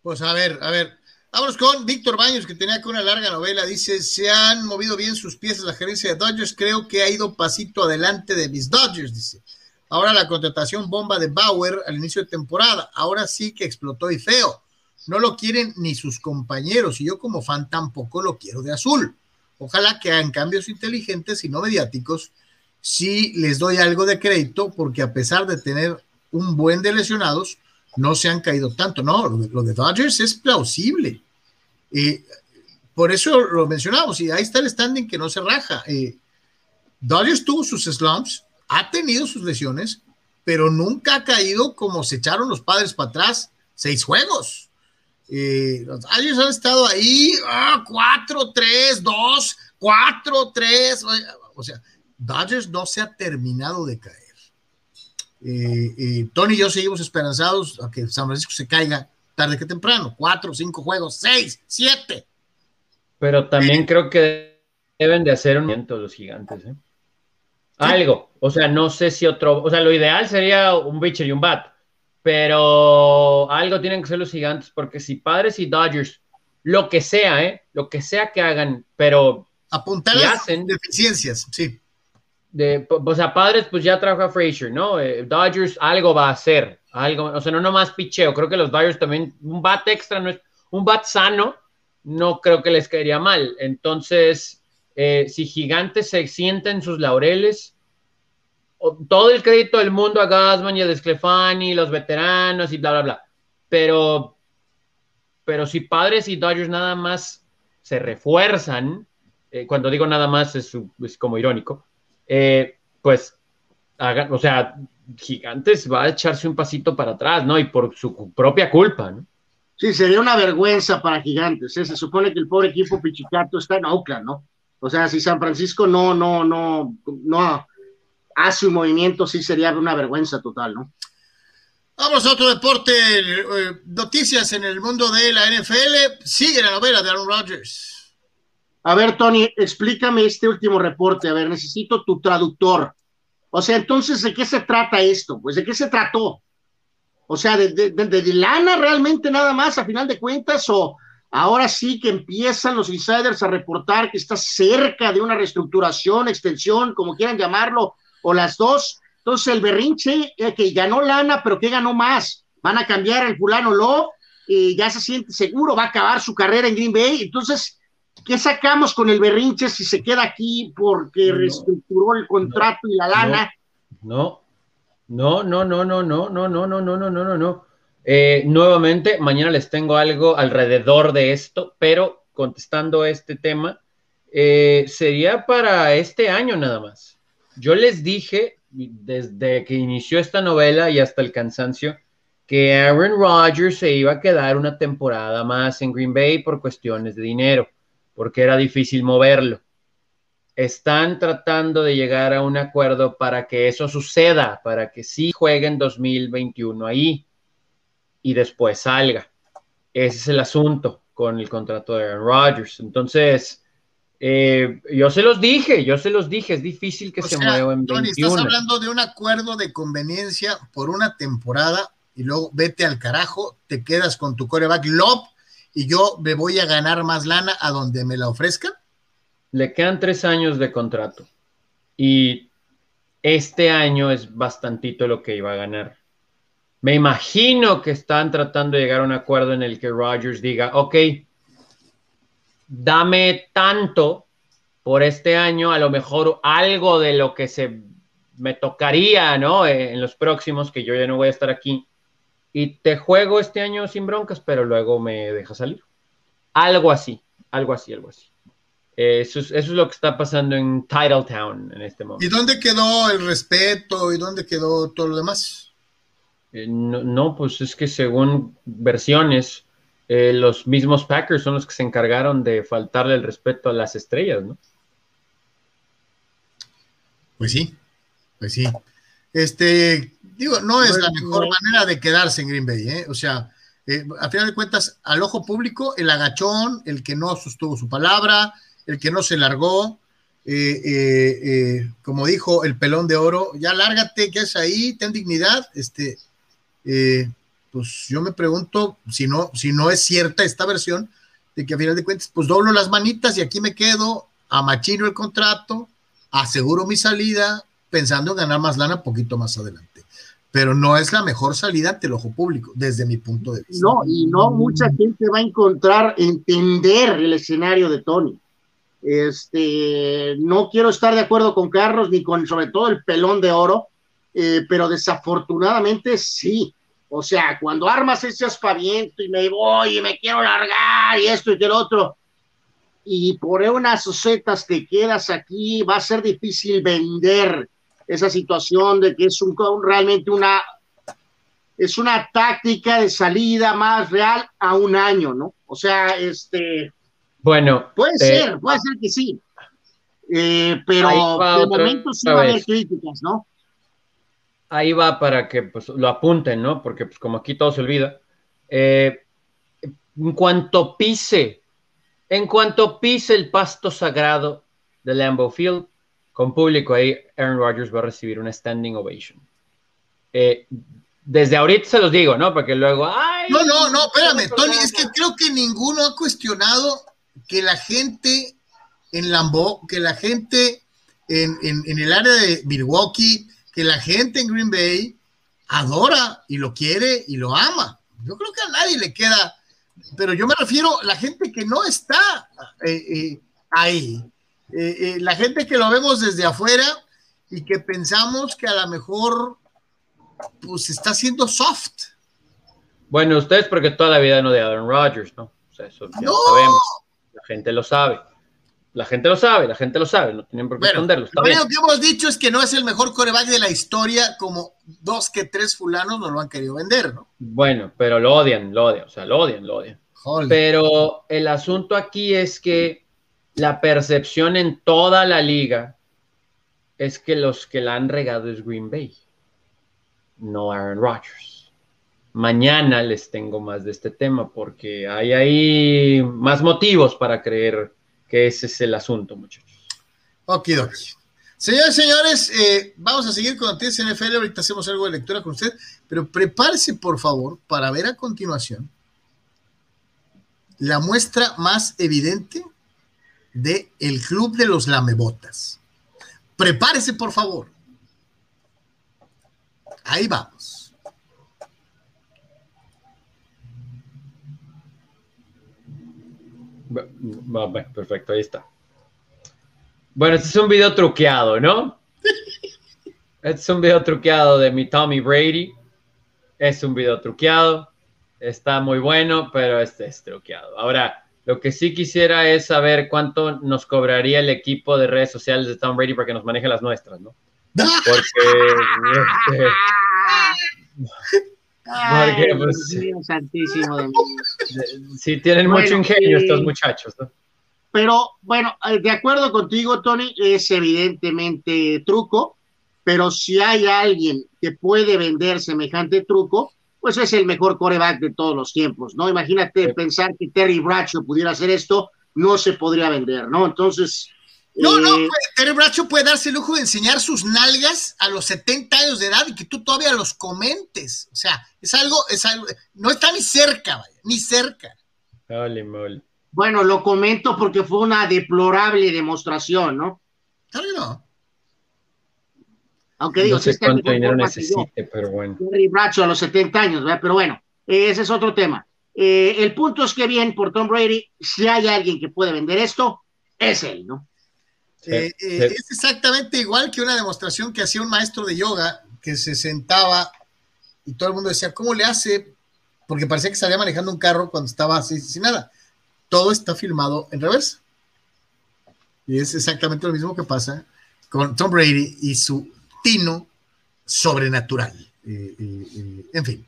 Pues a ver, a ver, Vamos con Víctor Baños, que tenía que una larga novela. Dice: Se han movido bien sus piezas la gerencia de Dodgers. Creo que ha ido pasito adelante de mis Dodgers, dice. Ahora la contratación bomba de Bauer al inicio de temporada. Ahora sí que explotó y feo. No lo quieren ni sus compañeros. Y yo, como fan, tampoco lo quiero de azul. Ojalá que hagan cambios inteligentes y no mediáticos. Sí les doy algo de crédito, porque a pesar de tener un buen de lesionados, no se han caído tanto. No, lo de, Dodgers es plausible. Eh, por eso lo mencionamos, y ahí está el standing que no se raja. Eh, Dodgers tuvo sus slumps, ha tenido sus lesiones, pero nunca ha caído como se echaron los padres para atrás, seis juegos. Eh, los Dodgers han estado ahí, ah, cuatro, tres, dos, cuatro, tres. O sea, Dodgers no se ha terminado de caer. Eh, eh, Tony y yo seguimos esperanzados a que San Francisco se caiga tarde que temprano. Cuatro, cinco juegos, seis, siete. Pero también creo que deben de hacer un movimiento los gigantes. ¿eh? Algo. O sea, no sé si otro. O sea, lo ideal sería un pitcher y un bat. Pero algo tienen que ser los gigantes, porque si padres y Dodgers, lo que sea, ¿eh? Lo que sea que hagan, pero. Apuntar deficiencias, sí o sea, padres, pues ya trajo a Frazier, ¿no? Eh, Dodgers algo va a hacer, algo, o sea, no nomás picheo, creo que los Dodgers también, un bat extra, no es, un bat sano, no creo que les caería mal. Entonces, eh, si Gigantes se sienten sus laureles, todo el crédito del mundo a Gasman y a Desclefani, los veteranos y bla, bla, bla. Pero, pero si Padres y Dodgers nada más se refuerzan, eh, cuando digo nada más es, como irónico, eh, pues, o sea, Gigantes va a echarse un pasito para atrás, ¿no? Y por su propia culpa, ¿no? Sí, sería una vergüenza para Gigantes. ¿eh? Se supone que el pobre equipo Pichicato está en Oakland, ¿no? O sea, si San Francisco no, no, no, no hace un movimiento, sí sería una vergüenza total, ¿no? Vamos a otro deporte, eh, noticias en el mundo de la NFL. Sigue la novela de Aaron Rodgers. A ver, Tony, explícame este último reporte. A ver, necesito tu traductor. O sea, entonces, ¿de qué se trata esto? Pues, ¿de qué se trató? O sea, ¿de, lana realmente nada más, a final de cuentas? ¿O ahora sí que empiezan los insiders a reportar que está cerca de una reestructuración, extensión, como quieran llamarlo, o las dos? Entonces, el berrinche eh, que ganó lana, pero que ganó más. Van a cambiar el fulano Love, y ya se siente seguro, va a acabar su carrera en Green Bay. Entonces, ¿Qué sacamos con el berrinche si se queda aquí porque reestructuró el contrato y la lana? No, no, no, no, no, no, no, no, no, no, no, no, no, no. nuevamente, mañana les tengo algo alrededor de esto, pero contestando este tema, sería para este año nada más. Yo les dije desde que inició esta novela y hasta el cansancio que Aaron Rodgers se iba a quedar una temporada más en Green Bay por cuestiones de dinero porque era difícil moverlo. Están tratando de llegar a un acuerdo para que eso suceda, para que sí juegue en 2021 ahí y después salga. Ese es el asunto con el contrato de Aaron Rodgers. Entonces, eh, yo se los dije, yo se los dije, es difícil que se mueva en Tony, Estás hablando de un acuerdo de conveniencia por una temporada y luego vete al carajo, te quedas con tu coreback Lop y yo me voy a ganar más lana a donde me la ofrezcan? Le quedan tres años de contrato y este año es bastantito lo que iba a ganar. Me imagino que están tratando de llegar a un acuerdo en el que Rogers diga, ok, dame tanto por este año, a lo mejor algo de lo que se me tocaría, ¿no? En los próximos, que yo ya no voy a estar aquí y te juego este año sin broncas, pero luego me deja salir. Algo así, algo así, algo así. Eso es, lo que está pasando en Titletown en este momento. ¿Y dónde quedó el respeto y dónde quedó todo lo demás? Eh, no, pues es que según versiones, eh, los mismos Packers son los que se encargaron de faltarle el respeto a las estrellas, ¿no? Pues sí, pues sí. Este, digo, no es la mejor manera de quedarse en Green Bay, ¿eh? O sea, eh, a final de cuentas, al ojo público, el agachón, el que no sostuvo su palabra, el que no se largó, eh, eh, como dijo el pelón de oro, ya lárgate, ¿qué es ahí? Ten dignidad. Este, pues yo me pregunto si no, si no es cierta esta versión de que a final de cuentas, pues doblo las manitas y aquí me quedo, amachino el contrato, aseguro mi salida, pensando en ganar más lana poquito más adelante pero no es la mejor salida ante el ojo público, desde mi punto de vista. No, y no mucha gente va a encontrar, entender el escenario de Tony. Este, no quiero estar de acuerdo con Carlos ni con sobre todo el pelón de oro, eh, pero desafortunadamente sí. O sea, cuando armas ese aspaviento y me voy y me quiero largar y esto y el otro, y por unas osetas te quedas aquí, va a ser difícil vender esa situación de que es un, realmente una, es una táctica de salida más real a un año, ¿no? O sea, este... Bueno. Puede eh, ser, puede ser que sí. Eh, pero de momento sí va a haber críticas, ¿no? Ahí va para que pues, lo apunten, ¿no? Porque pues como aquí todo se olvida. Eh, en cuanto pise, en cuanto pise el pasto sagrado de Lambeau Field, con público ahí, Aaron Rodgers va a recibir una standing ovation. Eh, desde ahorita se los digo, ¿no? Porque luego, ay. No, no, no, espérame, Tony, es que creo que ninguno ha cuestionado que la gente en Lambeau, que la gente en, el área de Milwaukee, que la gente en Green Bay adora y lo quiere y lo ama. Yo creo que a nadie le queda, pero yo me refiero a la gente que no está eh, eh, ahí, eh, eh, la gente que lo vemos desde afuera y que pensamos que a lo mejor pues está siendo soft. Bueno, ustedes porque toda la vida no de Aaron Rodgers, ¿no? O sea, eso ya lo sabemos. La gente lo sabe. La gente lo sabe, la gente lo sabe, no tienen por qué esconderlo. Lo que hemos dicho es que no es el mejor coreback de la historia, como dos que tres fulanos no lo han querido vender, ¿no? Bueno, pero lo odian, lo odian, o sea, lo odian, lo odian. Pero el asunto aquí es que la percepción en toda la liga es que los que la han regado es Green Bay, no Aaron Rodgers. Mañana les tengo más de este tema porque hay ahí más motivos para creer que ese es el asunto, muchachos. Ok, Señores, señores, eh, vamos a seguir con noticias NFL. Ahorita hacemos algo de lectura con usted, pero prepárese, por favor, para ver a continuación la muestra más evidente de el Club de los Lamebotas. Prepárese, por favor. Ahí vamos. Perfecto, ahí está. Bueno, este es un video truqueado, ¿no? Este es un video truqueado de mi Tommy Brady. Es un video truqueado. Está muy bueno, pero este es truqueado. Ahora, lo que sí quisiera es saber cuánto nos cobraría el equipo de redes sociales de Tom Brady para que nos maneje las nuestras, ¿no? Porque. Porque, pues, santísimo. Sí, tienen mucho ingenio estos muchachos, ¿no? Pero bueno, eh, de acuerdo contigo, Tony, es evidentemente truco, pero si hay alguien que puede vender semejante truco, pues es el mejor coreback de todos los tiempos, ¿no? Imagínate pensar que Terry Bradshaw pudiera hacer esto, no se podría vender, ¿no? Entonces, no, no, eh, Terry Bradshaw puede darse el lujo de enseñar sus nalgas a los 70 años de edad y que tú todavía los comentes. O sea, es algo, es algo, no está ni cerca, vaya, ni cerca. Moly. Bueno, lo comento porque fue una deplorable demostración, ¿no? Claro que no. Aunque digo, no sé cuánto dinero necesite, pero bueno. Terry Bradshaw a los 70 años, ¿verdad? Pero bueno, ese es otro tema. Eh, el punto es que bien, por Tom Brady, si hay alguien que puede vender esto, es él, ¿no? Eh, eh, es exactamente igual que una demostración que hacía un maestro de yoga que se sentaba y todo el mundo decía, ¿cómo le hace? Porque parecía que salía manejando un carro cuando estaba así, sin nada. Todo está filmado en reversa. Y es exactamente lo mismo que pasa con Tom Brady y su tino sobrenatural. Eh, en fin.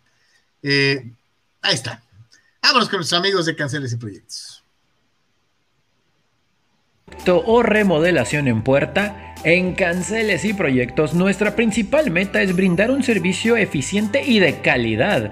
ahí está. Vámonos con nuestros amigos de Canceles y Proyectos o remodelación en puerta, en Canceles y Proyectos nuestra principal meta es brindar un servicio eficiente y de calidad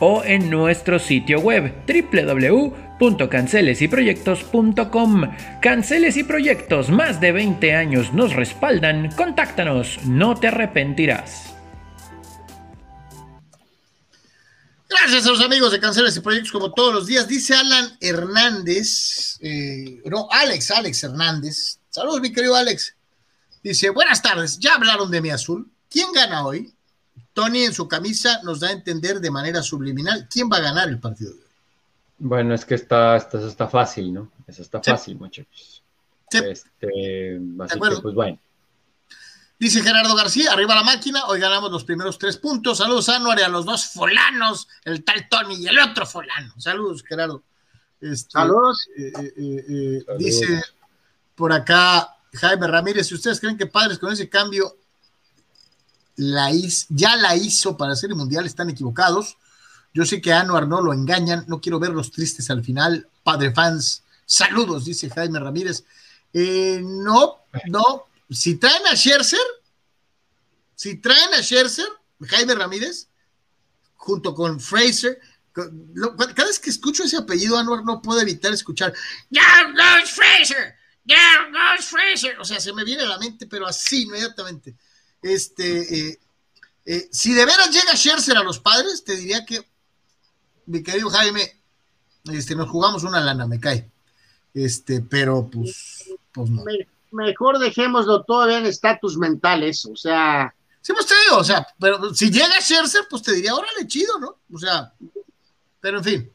o en nuestro sitio web www.cancelesyproyectos.com. Canceles y Proyectos, más de 20 años nos respaldan. Contáctanos, no te arrepentirás. Gracias a los amigos de Canceles y Proyectos, como todos los días. Dice Alan Hernández, eh, no, Alex, Alex Hernández. Saludos, mi querido Alex. Dice, buenas tardes, ya hablaron de mi azul. ¿Quién gana hoy? Tony en su camisa nos da a entender de manera subliminal quién va a ganar el partido de hoy. Bueno, es que está, está, está fácil, ¿no? Eso está fácil, muchachos. Sí. Este, así que, pues bueno. Dice Gerardo García, arriba la máquina, hoy ganamos los primeros tres puntos. Saludos, Anuar, a los dos folanos, el tal Tony y el otro folano. Saludos, Gerardo. Este, Saludos. Eh, eh, eh, dice por acá Jaime Ramírez, si ustedes creen que padres con ese cambio la ya la hizo para hacer el mundial, están equivocados. Yo sé que a Anuar no lo engañan, no quiero verlos tristes al final. Padre fans, saludos, dice Jaime Ramírez. Eh, no, no, si traen a Scherzer, si traen a Scherzer, Jaime Ramírez, junto con Fraser, cada vez que escucho ese apellido, Anuar no puedo evitar escuchar, no, no, Fraser, O sea, se me viene a la mente, pero así inmediatamente. Este, eh, eh, si de veras llega Scherzer a los padres, te diría que, mi querido Jaime, este, nos jugamos una lana, me cae. Este, pero pues, pues no. mejor dejémoslo todavía en estatus mentales, o sea. Sí, pues te digo, o sea, pero si llega Scherzer, pues te diría, órale, chido, ¿no? O sea, pero en fin.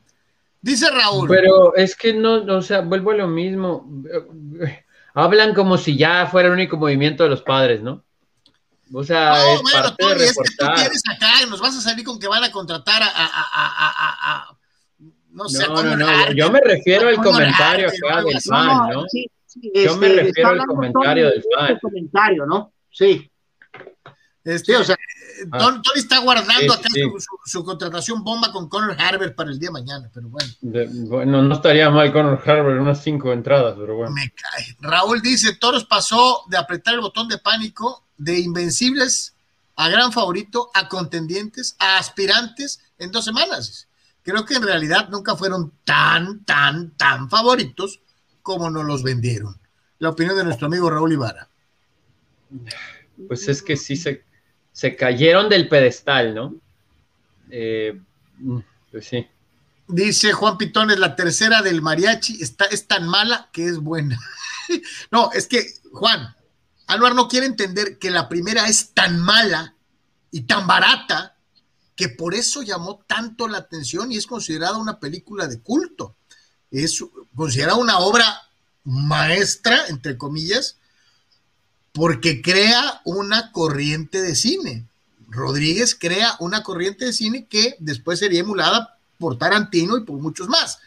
Dice Raúl. Pero es que no, o sea, vuelvo a lo mismo. Hablan como si ya fuera el único movimiento de los padres, ¿no? O sea, no, es bueno, parte Tony, es que tú quieres acá, nos vas a salir con que van a contratar a, a, a, a no sé, no, no, no, yo me refiero al comentario acá del fan, ¿no? Sí, sí, yo me este, refiero al comentario del fan. comentario, ¿no? Sí. Este, o sea, ah. Tony, está guardando acá Su, contratación bomba con Connor Harber para el día de mañana, pero bueno. bueno, no estaría mal Connor Harber unas cinco entradas, pero bueno. Me cae. Raúl dice, Toros pasó de apretar el botón de pánico de invencibles a gran favorito, a contendientes, a aspirantes en dos semanas. Creo que en realidad nunca fueron tan, tan, tan favoritos como nos los vendieron. La opinión de nuestro amigo Raúl Ibarra. Pues es que sí se se cayeron del pedestal, ¿no? Eh, pues sí. Dice Juan Pitones, la tercera del mariachi está, es tan mala que es buena. no, es que, Juan, Anuar no quiere entender que la primera es tan mala y tan barata que por eso llamó tanto la atención y es considerada una película de culto. Es considerada una obra maestra, entre comillas, porque crea una corriente de cine. Rodríguez crea una corriente de cine que después sería emulada por Tarantino y por muchos más.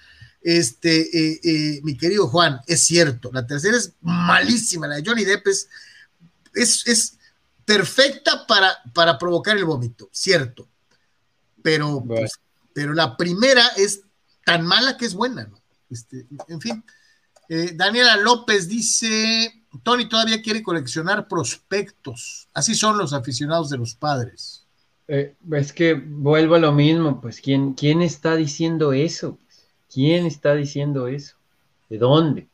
Este, eh, eh, mi querido Juan, es cierto, la tercera es malísima, la de Johnny Depp es, es, perfecta para, para provocar el vómito, cierto, pero, pues, pero la primera es tan mala que es buena, ¿no? Este, en fin, eh, Daniela López dice, Tony todavía quiere coleccionar prospectos. Así son los aficionados de los padres. Eh, es que vuelvo a lo mismo, pues ¿quién, quién está diciendo eso? ¿Quién está diciendo eso? ¿De dónde?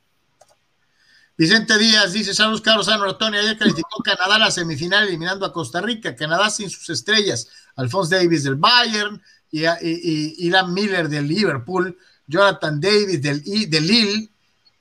Vicente Díaz dice, saludos Carlos Sano, Tony, ayer calificó Canadá a la semifinal eliminando a Costa Rica, Canadá sin sus estrellas, Alphonse Davis del Bayern, y, y, Ilan Miller del Liverpool, Jonathan Davis del, del Lille,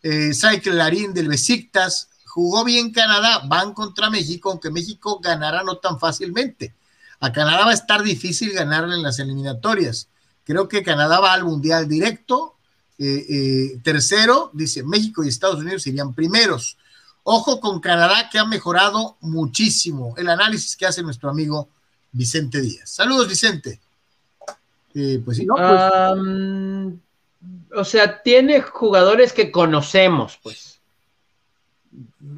eh, Cycle Larín del Besiktas, jugó bien Canadá, van contra México, aunque México ganará no tan fácilmente. A Canadá va a estar difícil ganarle en las eliminatorias. Creo que Canadá va al Mundial directo. Eh, eh, tercero, dice México y Estados Unidos irían primeros. Ojo con Canadá que ha mejorado muchísimo. El análisis que hace nuestro amigo Vicente Díaz. Saludos, Vicente. Eh, pues sí. pues. o sea, tiene jugadores que conocemos, pues.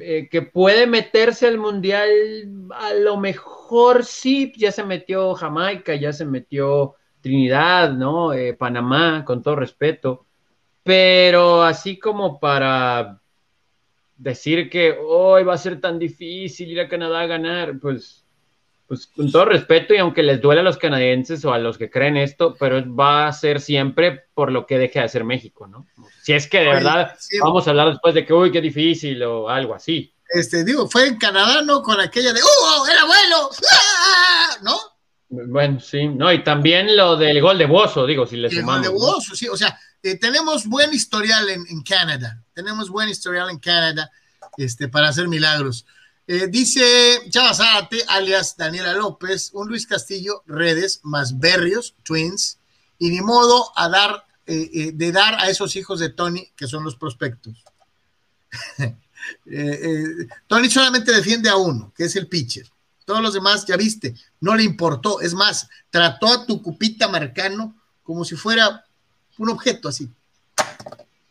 Eh, que puede meterse al mundial, a lo mejor sí, ya se metió Jamaica, ya se metió Trinidad, ¿no? Eh, Panamá, con todo respeto, pero así como para decir que hoy va a ser tan difícil ir a Canadá a ganar, pues, pues con todo respeto y aunque les duele a los canadienses o a los que creen esto, pero va a ser siempre por lo que deje de hacer México, ¿no? Si es que de verdad vamos a hablar después de que, uy, qué difícil o algo así. Este, digo, fue en Canadá, ¿no? Con aquella de, ¡uh, era bueno! ¡Ah! ¿No? Bueno, sí, no, y también lo del gol de Bozo, digo, si le sumamos. El gol de Bozo, sí, o sea, eh, tenemos buen historial en, Canadá, tenemos buen historial en Canadá este, para hacer milagros. Eh, dice Chava Zárate, alias Daniela López, un Luis Castillo, redes, más Berrios, Twins, y ni modo a dar eh, eh, de dar a esos hijos de Tony, que son los prospectos. Tony solamente defiende a uno, que es el pitcher. Todos los demás, ya viste, no le importó. Es más, trató a tu cupita marcano como si fuera un objeto así.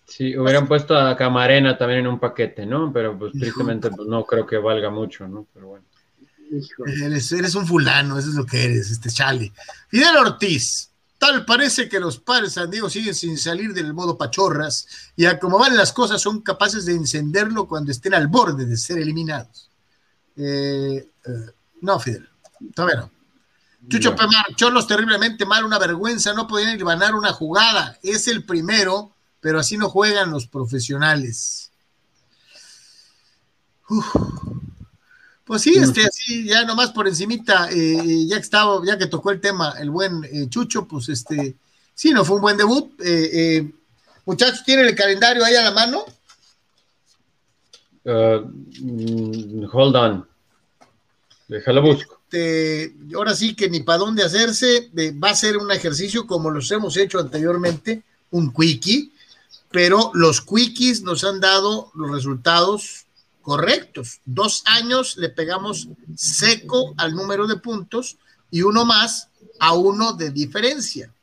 Sí, hubieran puesto a Camarena también en un paquete, ¿no? Pero pues tristemente pues, no creo que valga mucho, ¿no? Pero bueno. Eres, eres, un fulano, eso es lo que eres, este Chale. Fidel Ortiz, Tal parece que los padres San Diego siguen sin salir del modo pachorras y a como van las cosas son capaces de encenderlo cuando estén al borde de ser eliminados. Eh, eh, no, Fidel, todavía no. Chucho Pemar, Cholos terriblemente mal, una vergüenza, no podían ganar una jugada. Es el primero, pero así no juegan los profesionales. Pues sí, este, así, ya nomás por encimita, eh, ya que estaba, ya que tocó el tema, el buen eh, Chucho, pues este, sí, no fue un buen debut. Eh, muchachos, ¿tienen el calendario ahí a la mano? Uh, mm, hold on. Déjalo busco. Este, ahora sí que ni para dónde hacerse, va a ser un ejercicio como los hemos hecho anteriormente, un quickie, pero los quickies nos han dado los resultados correctos. Dos años le pegamos seco al número de puntos y uno más a uno de diferencia.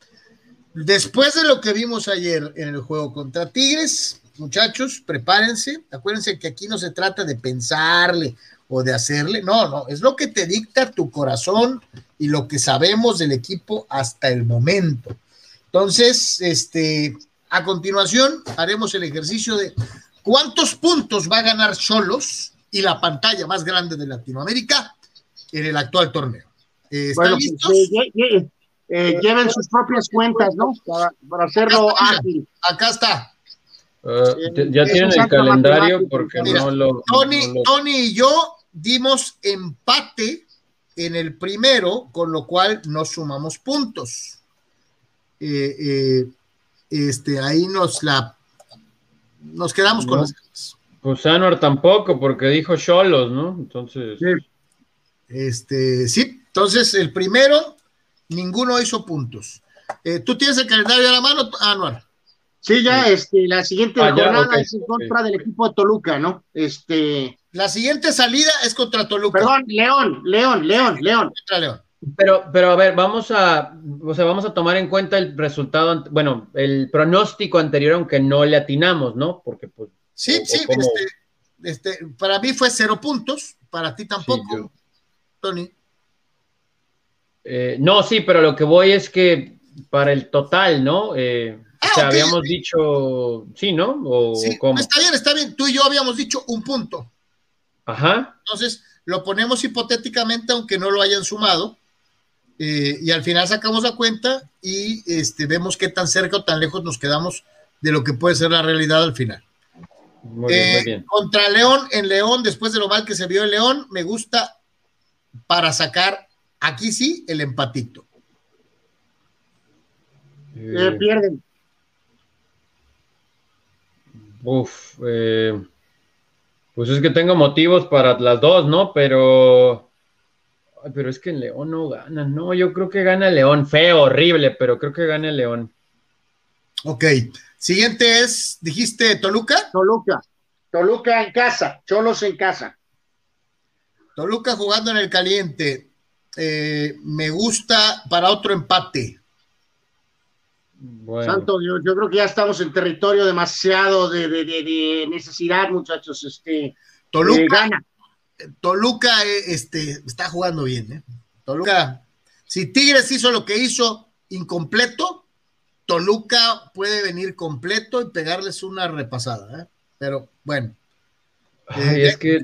Después de lo que vimos ayer en el juego contra Tigres, muchachos, prepárense. Acuérdense que aquí no se trata de pensarle o de hacerle, no, no, es lo que te dicta tu corazón y lo que sabemos del equipo hasta el momento. Entonces, este, a continuación haremos el ejercicio de ¿Cuántos puntos va a ganar Cholos y la pantalla más grande de Latinoamérica en el actual torneo? Eh, ¿Están pues, listos? Eh, eh, lleven sus propias cuentas, ¿no? Para, hacerlo ágil. Acá está. ya tienen el calendario porque no, lo, Tony, Tony y yo dimos empate en el primero, con lo cual no sumamos puntos. Este, ahí nos la nos quedamos con las Pues Anuar tampoco, porque dijo Cholos, ¿no? Entonces. Sí. Este, sí, entonces el primero, ninguno hizo puntos. Eh, ¿Tú tienes el calendario a la mano, Anuar? Sí, ya, este, la siguiente ah, jornada es en contra del equipo de Toluca, ¿no? Este. La siguiente salida es contra Toluca. Perdón, León, León, León, León. Contra León. Pero, pero a ver, vamos a, o sea, vamos a tomar en cuenta el resultado, bueno, el pronóstico anterior, aunque no le atinamos, ¿no? Porque pues. Sí, sí, este, este, para mí fue cero puntos, para ti tampoco, Tony. Eh, no, sí, pero lo que voy es que para el total, ¿no? Eh, o sea, ah, habíamos dicho, sí, ¿no? O, sí, está bien, está bien. Tú y yo habíamos dicho un punto. Ajá. Entonces, lo ponemos hipotéticamente, aunque no lo hayan sumado. Eh, y al final sacamos la cuenta y este, vemos qué tan cerca o tan lejos nos quedamos de lo que puede ser la realidad al final. Eh, contra León, en León, después de lo mal que se vio en León, me gusta para sacar aquí sí el empatito. Eh, pierden. Uf, pues es que tengo motivos para las dos, ¿no? Pero pero es que el León no gana. No, yo creo que gana el León. Feo, horrible, pero creo que gana el León. Ok. Siguiente es, dijiste Toluca. Toluca. Toluca en casa. Cholos en casa. Toluca jugando en el caliente. Eh, me gusta para otro empate. Santo, yo, yo, creo que ya estamos en territorio demasiado de, necesidad, muchachos. Este, Toluca eh, gana. Toluca eh, este, está jugando bien. ¿eh? Toluca, si Tigres hizo lo que hizo incompleto, Toluca puede venir completo y pegarles una repasada. ¿eh? Pero bueno. es que,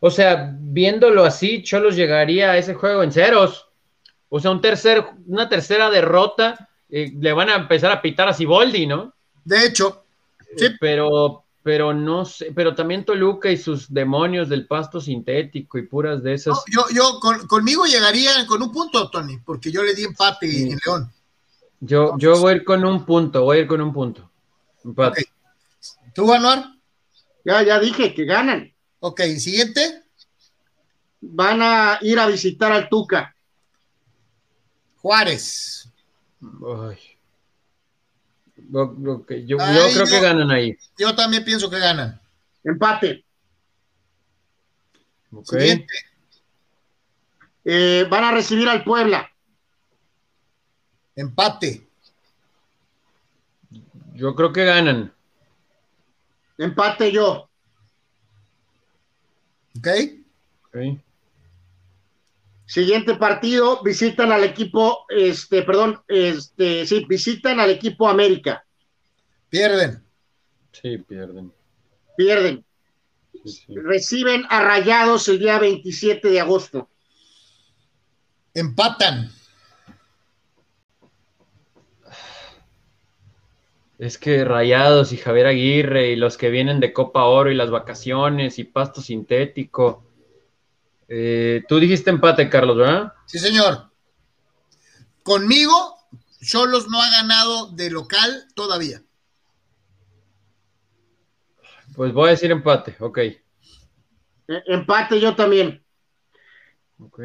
o sea, viéndolo así, Cholos llegaría a ese juego en ceros. O sea, un tercer, una tercera derrota, le van a empezar a pitar a Siboldi, ¿no? De hecho, sí. Pero, pero no sé, pero también Toluca y sus demonios del pasto sintético y puras de esas. yo, yo conmigo llegaría con un punto, Tony, porque yo le di empate en León. Yo, yo voy a ir con un punto, voy a ir con un punto. Empate. ¿Tú, Anuar? Ya, ya dije que ganan. Ok, siguiente. Van a ir a visitar al Tuca. Juárez. Ay. Yo, creo que ganan ahí. Yo también pienso que ganan. Empate. Siguiente. Eh, van a recibir al Puebla. Empate. Yo creo que ganan. Empate yo. Ok. okay. Siguiente partido, visitan al equipo, este, perdón, este, sí, visitan al equipo América. Pierden. Sí, pierden. Pierden. Reciben a Rayados el día 27 de agosto. Empatan. Es que Rayados y Javier Aguirre y los que vienen de Copa Oro y las vacaciones y pasto sintético. Eh, tú dijiste empate, Carlos, ¿verdad? Sí, señor. Conmigo, Cholos no ha ganado de local todavía. Pues voy a decir empate, ok. E- Empate yo también. Ok.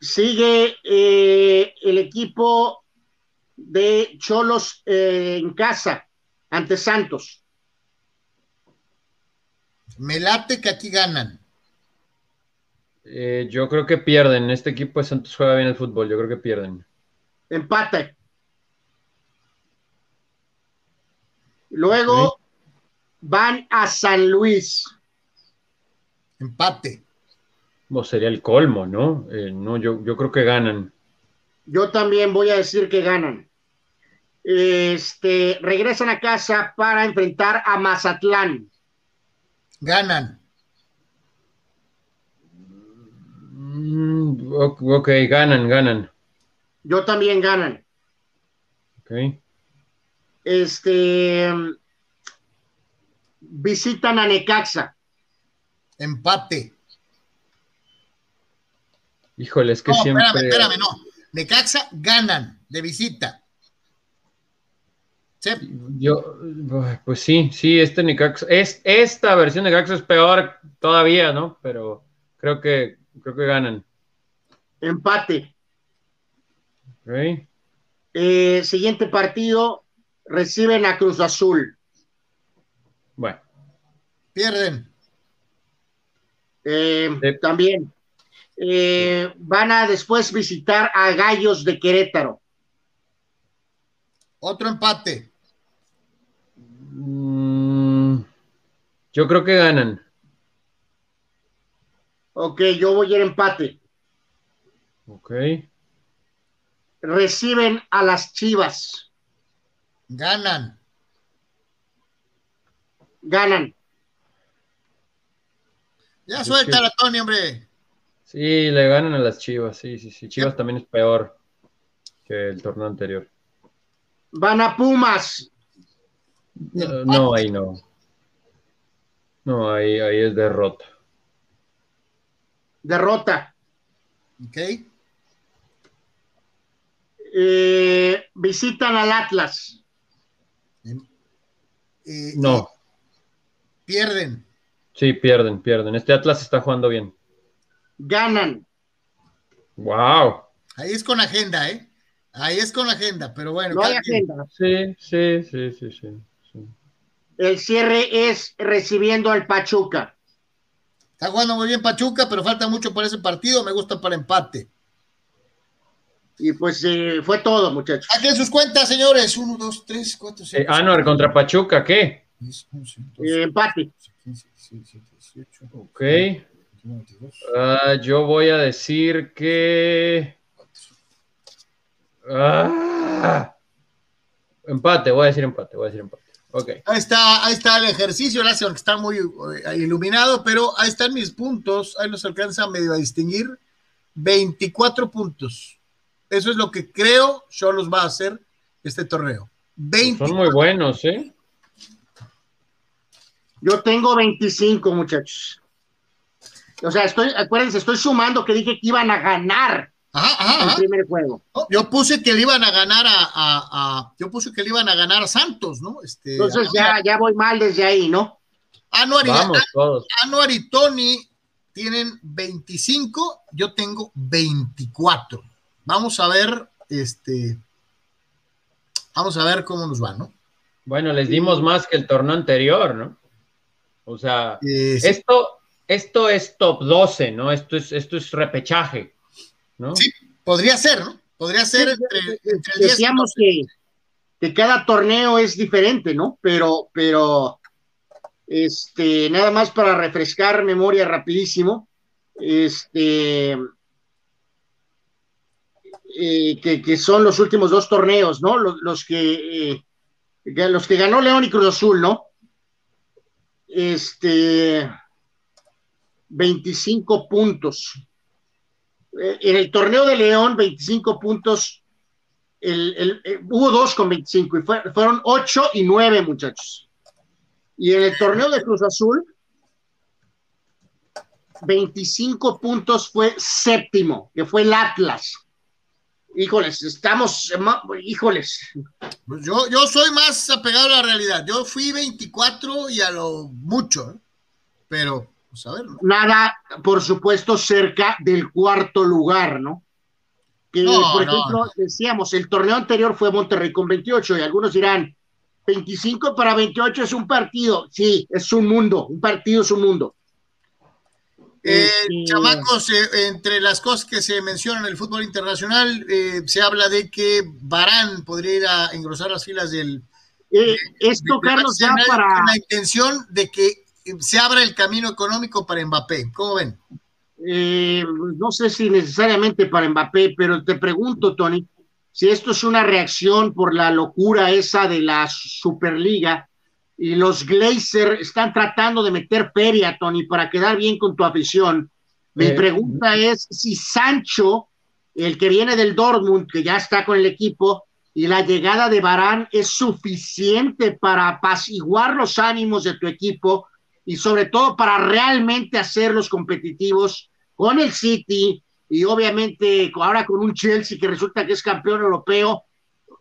Sigue eh, el equipo de Cholos eh, en casa ante Santos. Me late que aquí ganan. Eh, yo creo que pierden. Este equipo de Santos juega bien el fútbol. Yo creo que pierden. Empate. Luego van a San Luis. Empate. O sería el colmo, ¿no? Eh, no, yo, yo creo que ganan. Yo también voy a decir que ganan. Este, regresan a casa para enfrentar a Mazatlán. Ganan. Mm, ok, ok, ganan, ganan. Yo también ganan. Ok. Este, visitan a Necaxa. Empate. Híjole, es que No, siempre. espérame, espérame, no. Necaxa ganan de visita. Sí, Yo, pues sí, sí, este Necaxa, es, esta versión de Necaxa es peor todavía, ¿no? Pero creo que, creo que ganan. Empate. Ok. Eh, siguiente partido, reciben a Cruz Azul. Bueno, pierden. Eh, Sí. También. Eh, van a después visitar a Gallos de Querétaro. Otro empate. mm, yo creo que ganan. Ok, yo voy a ir empate. Ok. Reciben a las Chivas. Ganan. Ganan. Ya suéltala, Tony, hombre. Sí, le ganan a las Chivas, sí, sí, sí. Chivas también es peor que el torneo anterior. Van a Pumas. No, no, ahí no. No, ahí, ahí es derrota. Derrota. Ok. Eh, visitan al Atlas. Eh, No, Pierden. sí, pierden, pierden. Este Atlas está jugando bien. Ganan. Wow. Ahí es con agenda, ¿eh? Ahí es con agenda, pero bueno. No hay agenda. Sí, sí, sí, sí, sí. sí. El cierre es recibiendo al Pachuca. Está jugando muy bien Pachuca, pero falta mucho para ese partido. Me gusta para empate. Y pues eh, fue todo, muchachos. Saquen sus cuentas, señores. Uno, dos, tres, cuatro, Eh, cinco. Anor contra Pachuca, ¿qué? Eh, empate. Ok. Ah, yo voy a decir que. Ah. Empate, voy a decir empate, voy a decir empate. Ahí está, ahí está el ejercicio, gracias, aunque está muy eh, iluminado, pero ahí están mis puntos, ahí los alcanza medio a distinguir. 24 puntos. Eso es lo que creo Cholos va a hacer este torneo. 20. Son muy buenos, ¿eh? Yo tengo 25, muchachos. O sea, estoy, acuérdense, estoy sumando que dije que iban a ganar Ajá, ajá, el ajá. primer juego. No, Yo puse que le iban a ganar a, a- a- yo puse que le iban a ganar a Santos, ¿no? Este, Entonces ya, ya voy mal desde ahí, ¿no? Anuar y, Vamos todos. Anuar y Tony tienen 25, yo tengo 24. Vamos a ver, este, vamos a ver cómo nos va, ¿no? Bueno, les dimos más que el torneo anterior, ¿no? O sea, esto, esto es top 12, ¿no? Esto es, esto es repechaje, ¿no? Sí. podría ser, ¿no? Podría ser Sí, entre, entre el 10 y Decíamos que, que cada torneo es diferente, ¿no? Pero, pero, este, nada más para refrescar memoria rapidísimo, este, eh, que, que son los últimos dos torneos, ¿no? Los, los que, eh, los que ganó León y Cruz Azul, ¿no? Este, 25 puntos. Eh, En el torneo de León, 25 puntos el, eh, hubo dos con 25 y fueron 8 y 9 muchachos. Y en el torneo de Cruz Azul, 25 puntos fue séptimo, que fue el Atlas. Híjoles, estamos, híjoles. Pues yo, yo soy más apegado a la realidad. Yo fui 24 y a lo mucho, ¿eh? pero, pues a. Nada, por supuesto, cerca del cuarto lugar, ¿no? Que, por ejemplo, decíamos, el torneo anterior fue Monterrey con 28 y algunos dirán, 25 para 28 es un partido. Sí, es un mundo, un partido es un mundo. Eh, este, chamacos, eh, entre las cosas que se mencionan en el fútbol internacional, eh, se habla de que Barán podría ir a engrosar las filas del. esto, Carlos, ya para. Con la intención de que se abra el camino económico para Mbappé. ¿Cómo ven? no sé si necesariamente para Mbappé, pero te pregunto, Tony, si esto es una reacción por la locura esa de la Superliga y los Glazer están tratando de meter feria, Tony, para quedar bien con tu afición. Mi eh, pregunta es si Sancho, el que viene del Dortmund, que ya está con el equipo, y la llegada de Barán es suficiente para apaciguar los ánimos de tu equipo y sobre todo para realmente hacerlos competitivos con el City y obviamente ahora con un Chelsea que resulta que es campeón europeo.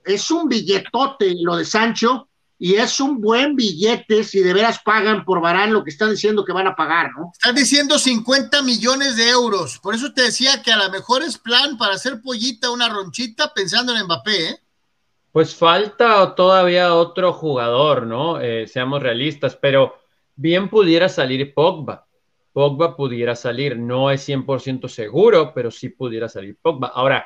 Es un billetote lo de Sancho y es un buen billete si de veras pagan por Barán lo que están diciendo que van a pagar, ¿no? Están diciendo 50 millones de euros. Por eso te decía que a lo mejor es plan para hacer pollita una ronchita pensando en Mbappé, ¿eh? Pues falta todavía otro jugador, ¿no? Eh, seamos realistas, pero bien pudiera salir Pogba. Pogba pudiera salir, no es 100% seguro, pero sí pudiera salir Pogba. Ahora,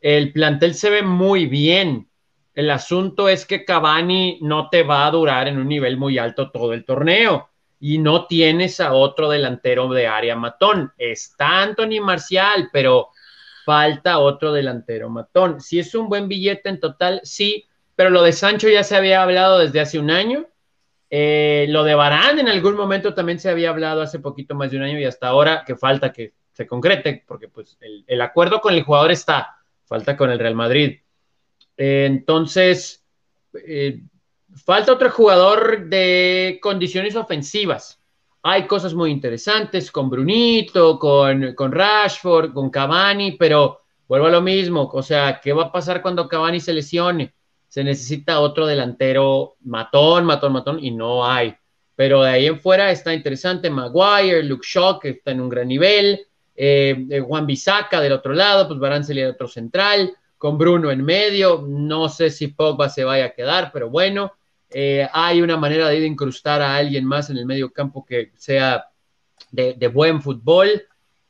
el plantel se ve muy bien el asunto es que Cavani no te va a durar en un nivel muy alto todo el torneo y no tienes a otro delantero de área matón. Está Anthony Marcial, pero falta otro delantero matón. Si es un buen billete en total, sí, pero lo de Sancho ya se había hablado desde hace un año. Eh, lo de Barán en algún momento también se había hablado hace poquito más de un año y hasta ahora que falta que se concrete, porque pues el, acuerdo con el jugador está, falta con el Real Madrid. Eh, entonces, eh, falta otro jugador de condiciones ofensivas. Hay cosas muy interesantes con Brunito, con, con Rashford, con Cavani, pero vuelvo a lo mismo. O sea, ¿qué va a pasar cuando Cavani se lesione? Se necesita otro delantero matón, matón, matón, y no hay. Pero de ahí en fuera está interesante Maguire, Luke Shaw, que está en un gran nivel, eh, Juan Bisaca del otro lado, pues Barán sería otro central con Bruno en medio. No sé si Pogba se vaya a quedar, pero bueno, eh, hay una manera de ir a incrustar a alguien más en el medio campo que sea de, buen fútbol.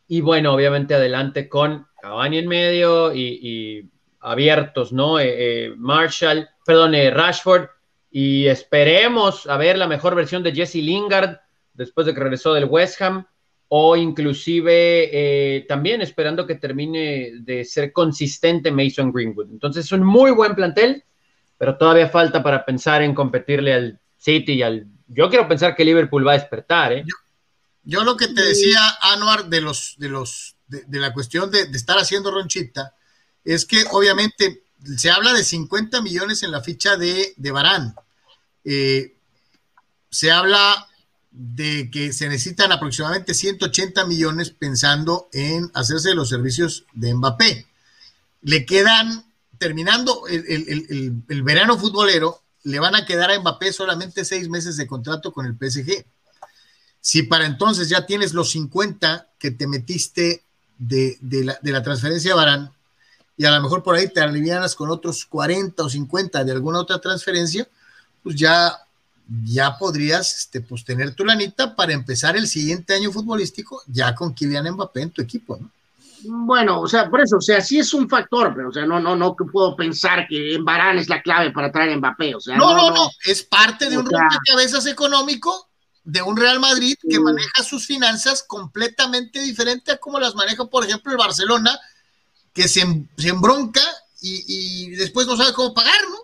Y bueno, obviamente adelante con Cavani en medio y, abiertos, ¿no? Eh, eh, Marshall, perdón, Rashford. Y esperemos a ver la mejor versión de Jesse Lingard después de que regresó del West Ham o inclusive eh, también esperando que termine de ser consistente Mason Greenwood. Entonces es un muy buen plantel, pero todavía falta para pensar en competirle al City y al... Yo quiero pensar que Liverpool va a despertar. ¿eh? Yo, lo que te decía, Anuar, de, los, de, los, de, la cuestión de, estar haciendo ronchita, es que obviamente se habla de 50 millones en la ficha de, de Barán. Eh, se habla de que se necesitan aproximadamente 180 millones pensando en hacerse los servicios de Mbappé. Le quedan, terminando el, verano futbolero, le van a quedar a Mbappé solamente seis meses de contrato con el PSG. Si para entonces ya tienes los 50 que te metiste de, la, de la transferencia a Barán, y a lo mejor por ahí te alivianas con otros 40 o 50 de alguna otra transferencia, pues ya ya podrías este, pues, tener tu lanita para empezar el siguiente año futbolístico ya con Kylian Mbappé en tu equipo, ¿no? Bueno, o sea, por eso, o sea, sí es un factor, pero, o sea, no, no, no puedo pensar que Barán es la clave para traer a Mbappé, o sea. No, no, no, es parte de un rompecabezas económico de un Real Madrid que maneja sus finanzas completamente diferente a como las maneja, por ejemplo, el Barcelona, que se, se embronca y, y después no sabe cómo pagar, ¿no?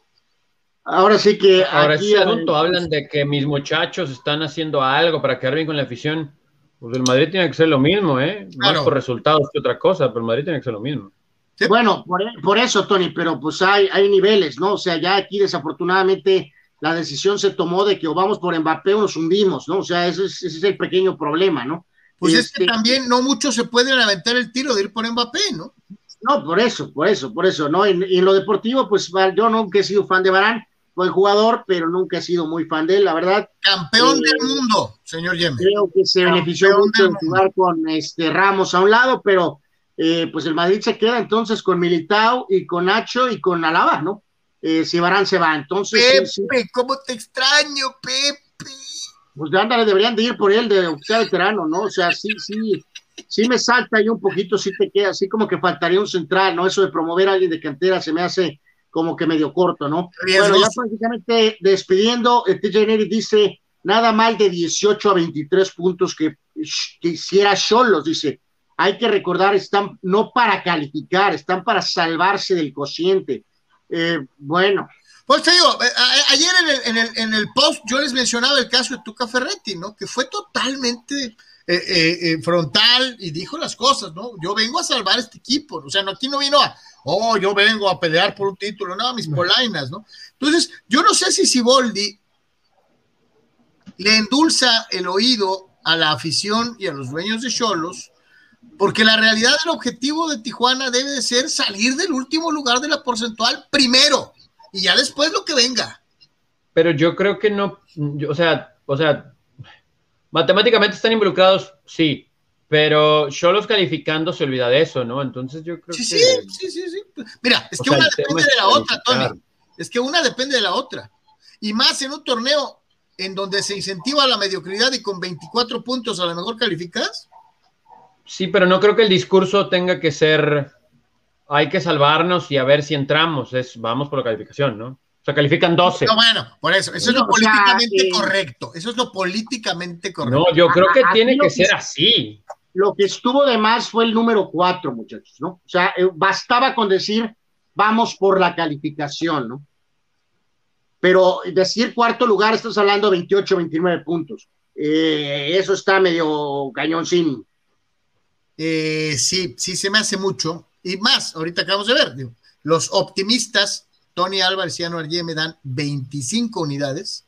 Ahora sí que. Ahora aquí, asunto, hablan de que mis muchachos están haciendo algo para quedar bien con la afición. Pues el Madrid tiene que ser lo mismo, ¿eh? Más por resultados que otra cosa, pero el Madrid tiene que ser lo mismo. Bueno, por, eso, Tony, pero pues hay, hay niveles, ¿no? O sea, ya aquí desafortunadamente la decisión se tomó de que o vamos por Mbappé o nos hundimos, ¿no? O sea, ese es, ese es el pequeño problema, ¿no? Pues es que este también no muchos se pueden aventar el tiro de ir por Mbappé, ¿no? No, por eso, por eso, por eso, ¿no? Y en, lo deportivo, pues yo nunca he sido fan de Barán, buen jugador, pero nunca he sido muy fan de él, la verdad. Campeón del eh, mundo, señor Yeme. Creo que se benefició mucho de jugar con este Ramos a un lado, pero eh, pues el Madrid se queda entonces con Militao y con Nacho y con Alaba, ¿no? Eh, si Barán se va, entonces. Pepe, ¿cómo te extraño, Pepe? Pues de ándale, deberían de ir por él de oficial veterano, ¿no? O sea, sí, sí, sí me salta ahí un poquito, sí te queda, así como que faltaría un central, ¿no? Eso de promover a alguien de cantera se me hace como que medio corto, ¿no? Bueno, ya prácticamente despidiendo, el TJ Neri dice, nada mal de 18 a 23 puntos que, que hiciera Cholos, dice, hay que recordar, están no para calificar, están para salvarse del cociente. Eh, bueno. Pues te digo, eh, ayer en el, en, el, en el post yo les mencionaba el caso de Tuca Ferretti, ¿no? Que fue totalmente eh, eh, eh, frontal y dijo las cosas, ¿no? Yo vengo a salvar este equipo, o sea, no, aquí no vino a, oh, yo vengo a pelear por un título, no, mis polainas, ¿no? Entonces, yo no sé si Siboldi le endulza el oído a la afición y a los dueños de Cholos, porque la realidad del objetivo de Tijuana debe de ser salir del último lugar de la porcentual primero y ya después lo que venga. Pero yo creo que no, o sea, o sea, Matemáticamente están involucrados, sí, pero los calificando se olvida de eso, ¿no? Entonces yo creo que. Sí, sí, sí, sí. Mira, es que una depende de la otra, Tony. Es que una depende de la otra. Y más en un torneo en donde se incentiva la mediocridad y con 24 puntos a lo mejor calificas. Sí, pero no creo que el discurso tenga que ser hay que salvarnos y a ver si entramos, es vamos por la calificación, ¿no? O sea, califican 12. No, bueno, por eso. Eso es lo políticamente correcto. Eso es lo políticamente correcto. No, yo creo que tiene que ser así. Lo que estuvo de más fue el número 4, muchachos, ¿no? O sea, eh, bastaba con decir, vamos por la calificación, ¿no? Pero decir cuarto lugar, estás hablando de 28, 29 puntos. Eh, eso está medio cañón sin. Eh, sí, sí, se me hace mucho. Y más, ahorita acabamos de ver, digo, los optimistas Tony Álvarez y Anuar me dan 25 unidades.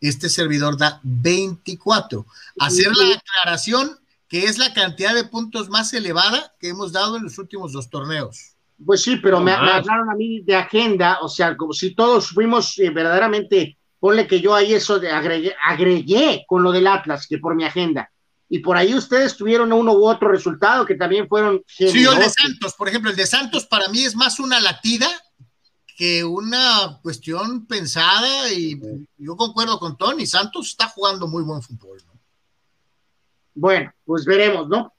Este servidor da 24. Hacer la aclaración que es la cantidad de puntos más elevada que hemos dado en los últimos dos torneos. Pues sí, pero me, hablaron a mí de agenda, o sea, como si todos fuimos eh, verdaderamente, ponle que yo ahí eso de agregué, agregué con lo del Atlas, que por mi agenda. Y por ahí ustedes tuvieron uno u otro resultado que también fueron. Sí, el de Santos, por ejemplo, el de Santos para mí es más una latida que una cuestión pensada y yo concuerdo con Tony, Santos está jugando muy buen fútbol. Bueno, pues veremos, ¿no?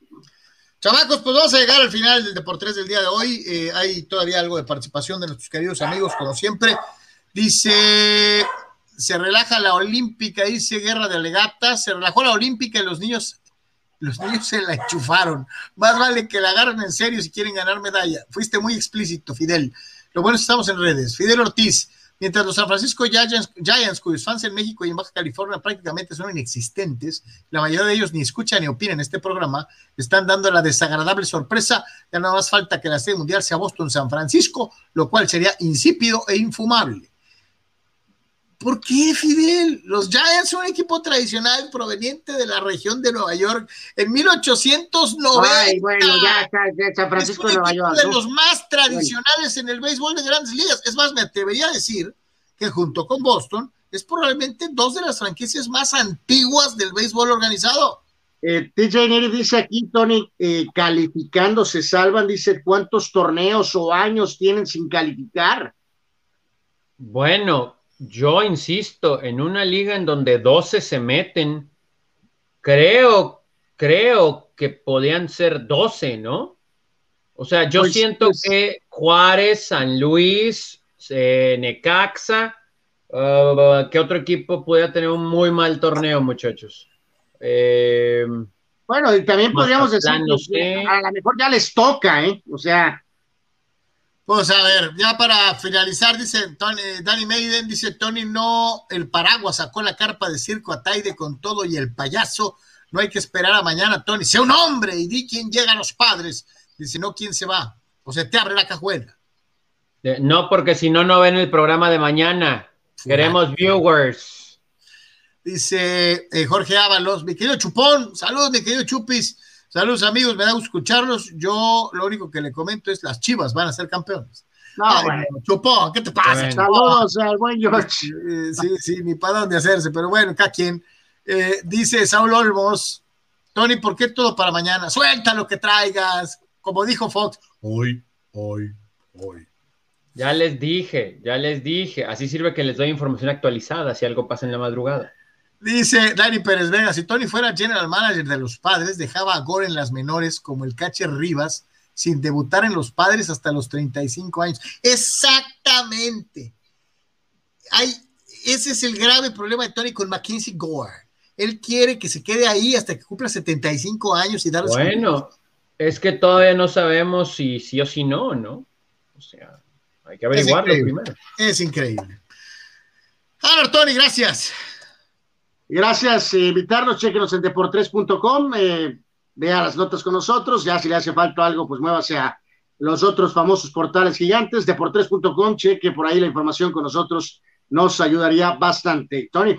Chamacos, pues vamos a llegar al final del Deportes del día de hoy. Eh, hay todavía algo de participación de nuestros queridos amigos, como siempre. Dice, se relaja la olímpica, dice Guerra de Alegatas, se relajó la olímpica y los niños, los niños se la enchufaron. Más vale que la agarren en serio si quieren ganar medalla. Fuiste muy explícito, Fidel. Lo bueno es que estamos en redes. Fidel Ortiz, mientras los San Francisco Giants, cuyos fans en México y en Baja California prácticamente son inexistentes, la mayoría de ellos ni escuchan ni opinan este programa, están dando la desagradable sorpresa. Ya nada más falta que la sede mundial sea Boston-San Francisco, lo cual sería insípido e infumable. ¿Por qué, Fidel? Los Giants son un equipo tradicional proveniente de la región de Nueva York en 1890. Ay, bueno, ya, San Francisco de Nueva York. De los más tradicionales en el béisbol de grandes ligas. Es más, me atrevería a decir que junto con Boston es probablemente dos de las franquicias más antiguas del béisbol organizado. Eh, TJ Neri dice aquí, Tony, eh, calificando se salvan, dice cuántos torneos o años tienen sin calificar. Bueno, yo insisto, en una liga en donde 12 se meten, creo, creo que podían ser 12, ¿no? O sea, yo pues, siento pues que Juárez, San Luis, eh, Necaxa, uh, ¿qué otro equipo puede tener un muy mal torneo, muchachos? Eh, bueno, y también podríamos decir, que a lo mejor ya les toca, ¿eh? O sea, pues a ver, ya para finalizar, dice Tony, Danny Maiden, dice Tony, no, el paraguas sacó la carpa de circo a Taide con todo y el payaso. No hay que esperar a mañana, Tony. Sea un hombre y di quién llega a los padres. Dice, no, quién se va. O sea, te abre la cajuela. No, porque si no, no ven el programa de mañana. Queremos viewers. Dice eh, Jorge Ábalos, mi querido Chupón, saludos, mi querido Chupis, saludos amigos, me da gusto escucharlos. Yo lo único que le comento es las chivas van a ser campeones. No, Chupón, ¿qué te pasa? Saludos al buen George. Eh, sí, sí, ni para dónde hacerse, pero bueno, cada quien. Eh, dice Saúl Olmos, Tony, ¿por qué todo para mañana? Suelta lo que traigas. Como dijo Fox, hoy, hoy, hoy. Ya les dije, ya les dije. Así sirve que les doy información actualizada si algo pasa en la madrugada. Dice Dani Pérez Vega, si Tony fuera general manager de los padres, dejaba a Gore en las menores como el catcher Rivas sin debutar en los padres hasta los 35 años. Exactamente. Hay, ese es el grave problema de Tony con Mackenzie Gore. Él quiere que se quede ahí hasta que cumpla 75 años y darle Bueno, es que todavía no sabemos si sí o si no, ¿no? O sea, hay que averiguarlo primero. Es increíble. Ahora, Tony, gracias. Gracias, eh, invitarnos, chequenos en deportres.com, eh, vea las notas con nosotros, ya si le hace falta algo, pues muévase a los otros famosos portales gigantes, deportres.com, cheque por ahí la información con nosotros, nos ayudaría bastante. Tony.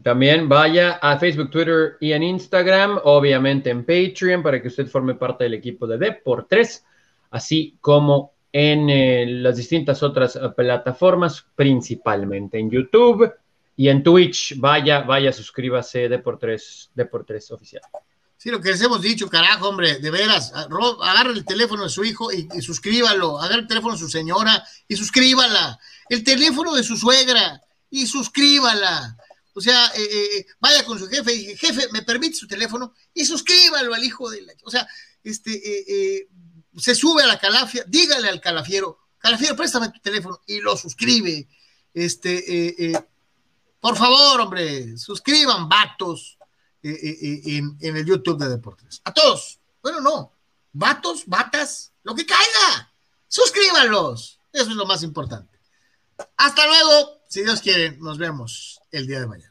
También vaya a Facebook, Twitter y en Instagram, obviamente en Patreon, para que usted forme parte del equipo de Deportres, así como en eh, las distintas otras eh, plataformas, principalmente en YouTube y en Twitch. Vaya, vaya, suscríbase Deportres, Deportres Oficial. Sí, lo que les hemos dicho, carajo, hombre, de veras, agarre el teléfono de su hijo y, suscríbalo, agarre el teléfono de su señora y suscríbala, el teléfono de su suegra y suscríbala. O sea, eh, eh, vaya con su jefe y jefe, ¿me permite su teléfono? Y suscríbalo al hijo de la... O sea, este, eh, se sube a la calafia, dígale al calafiero, calafiero, préstame tu teléfono y lo suscribe. Este, por favor, hombre, suscriban, vatos, en, en, el YouTube de Deportes. A todos. Bueno, no. Vatos, vatas, lo que caiga. Suscríbanlos. Eso es lo más importante. Hasta luego. Si Dios quiere, nos vemos el día de mañana.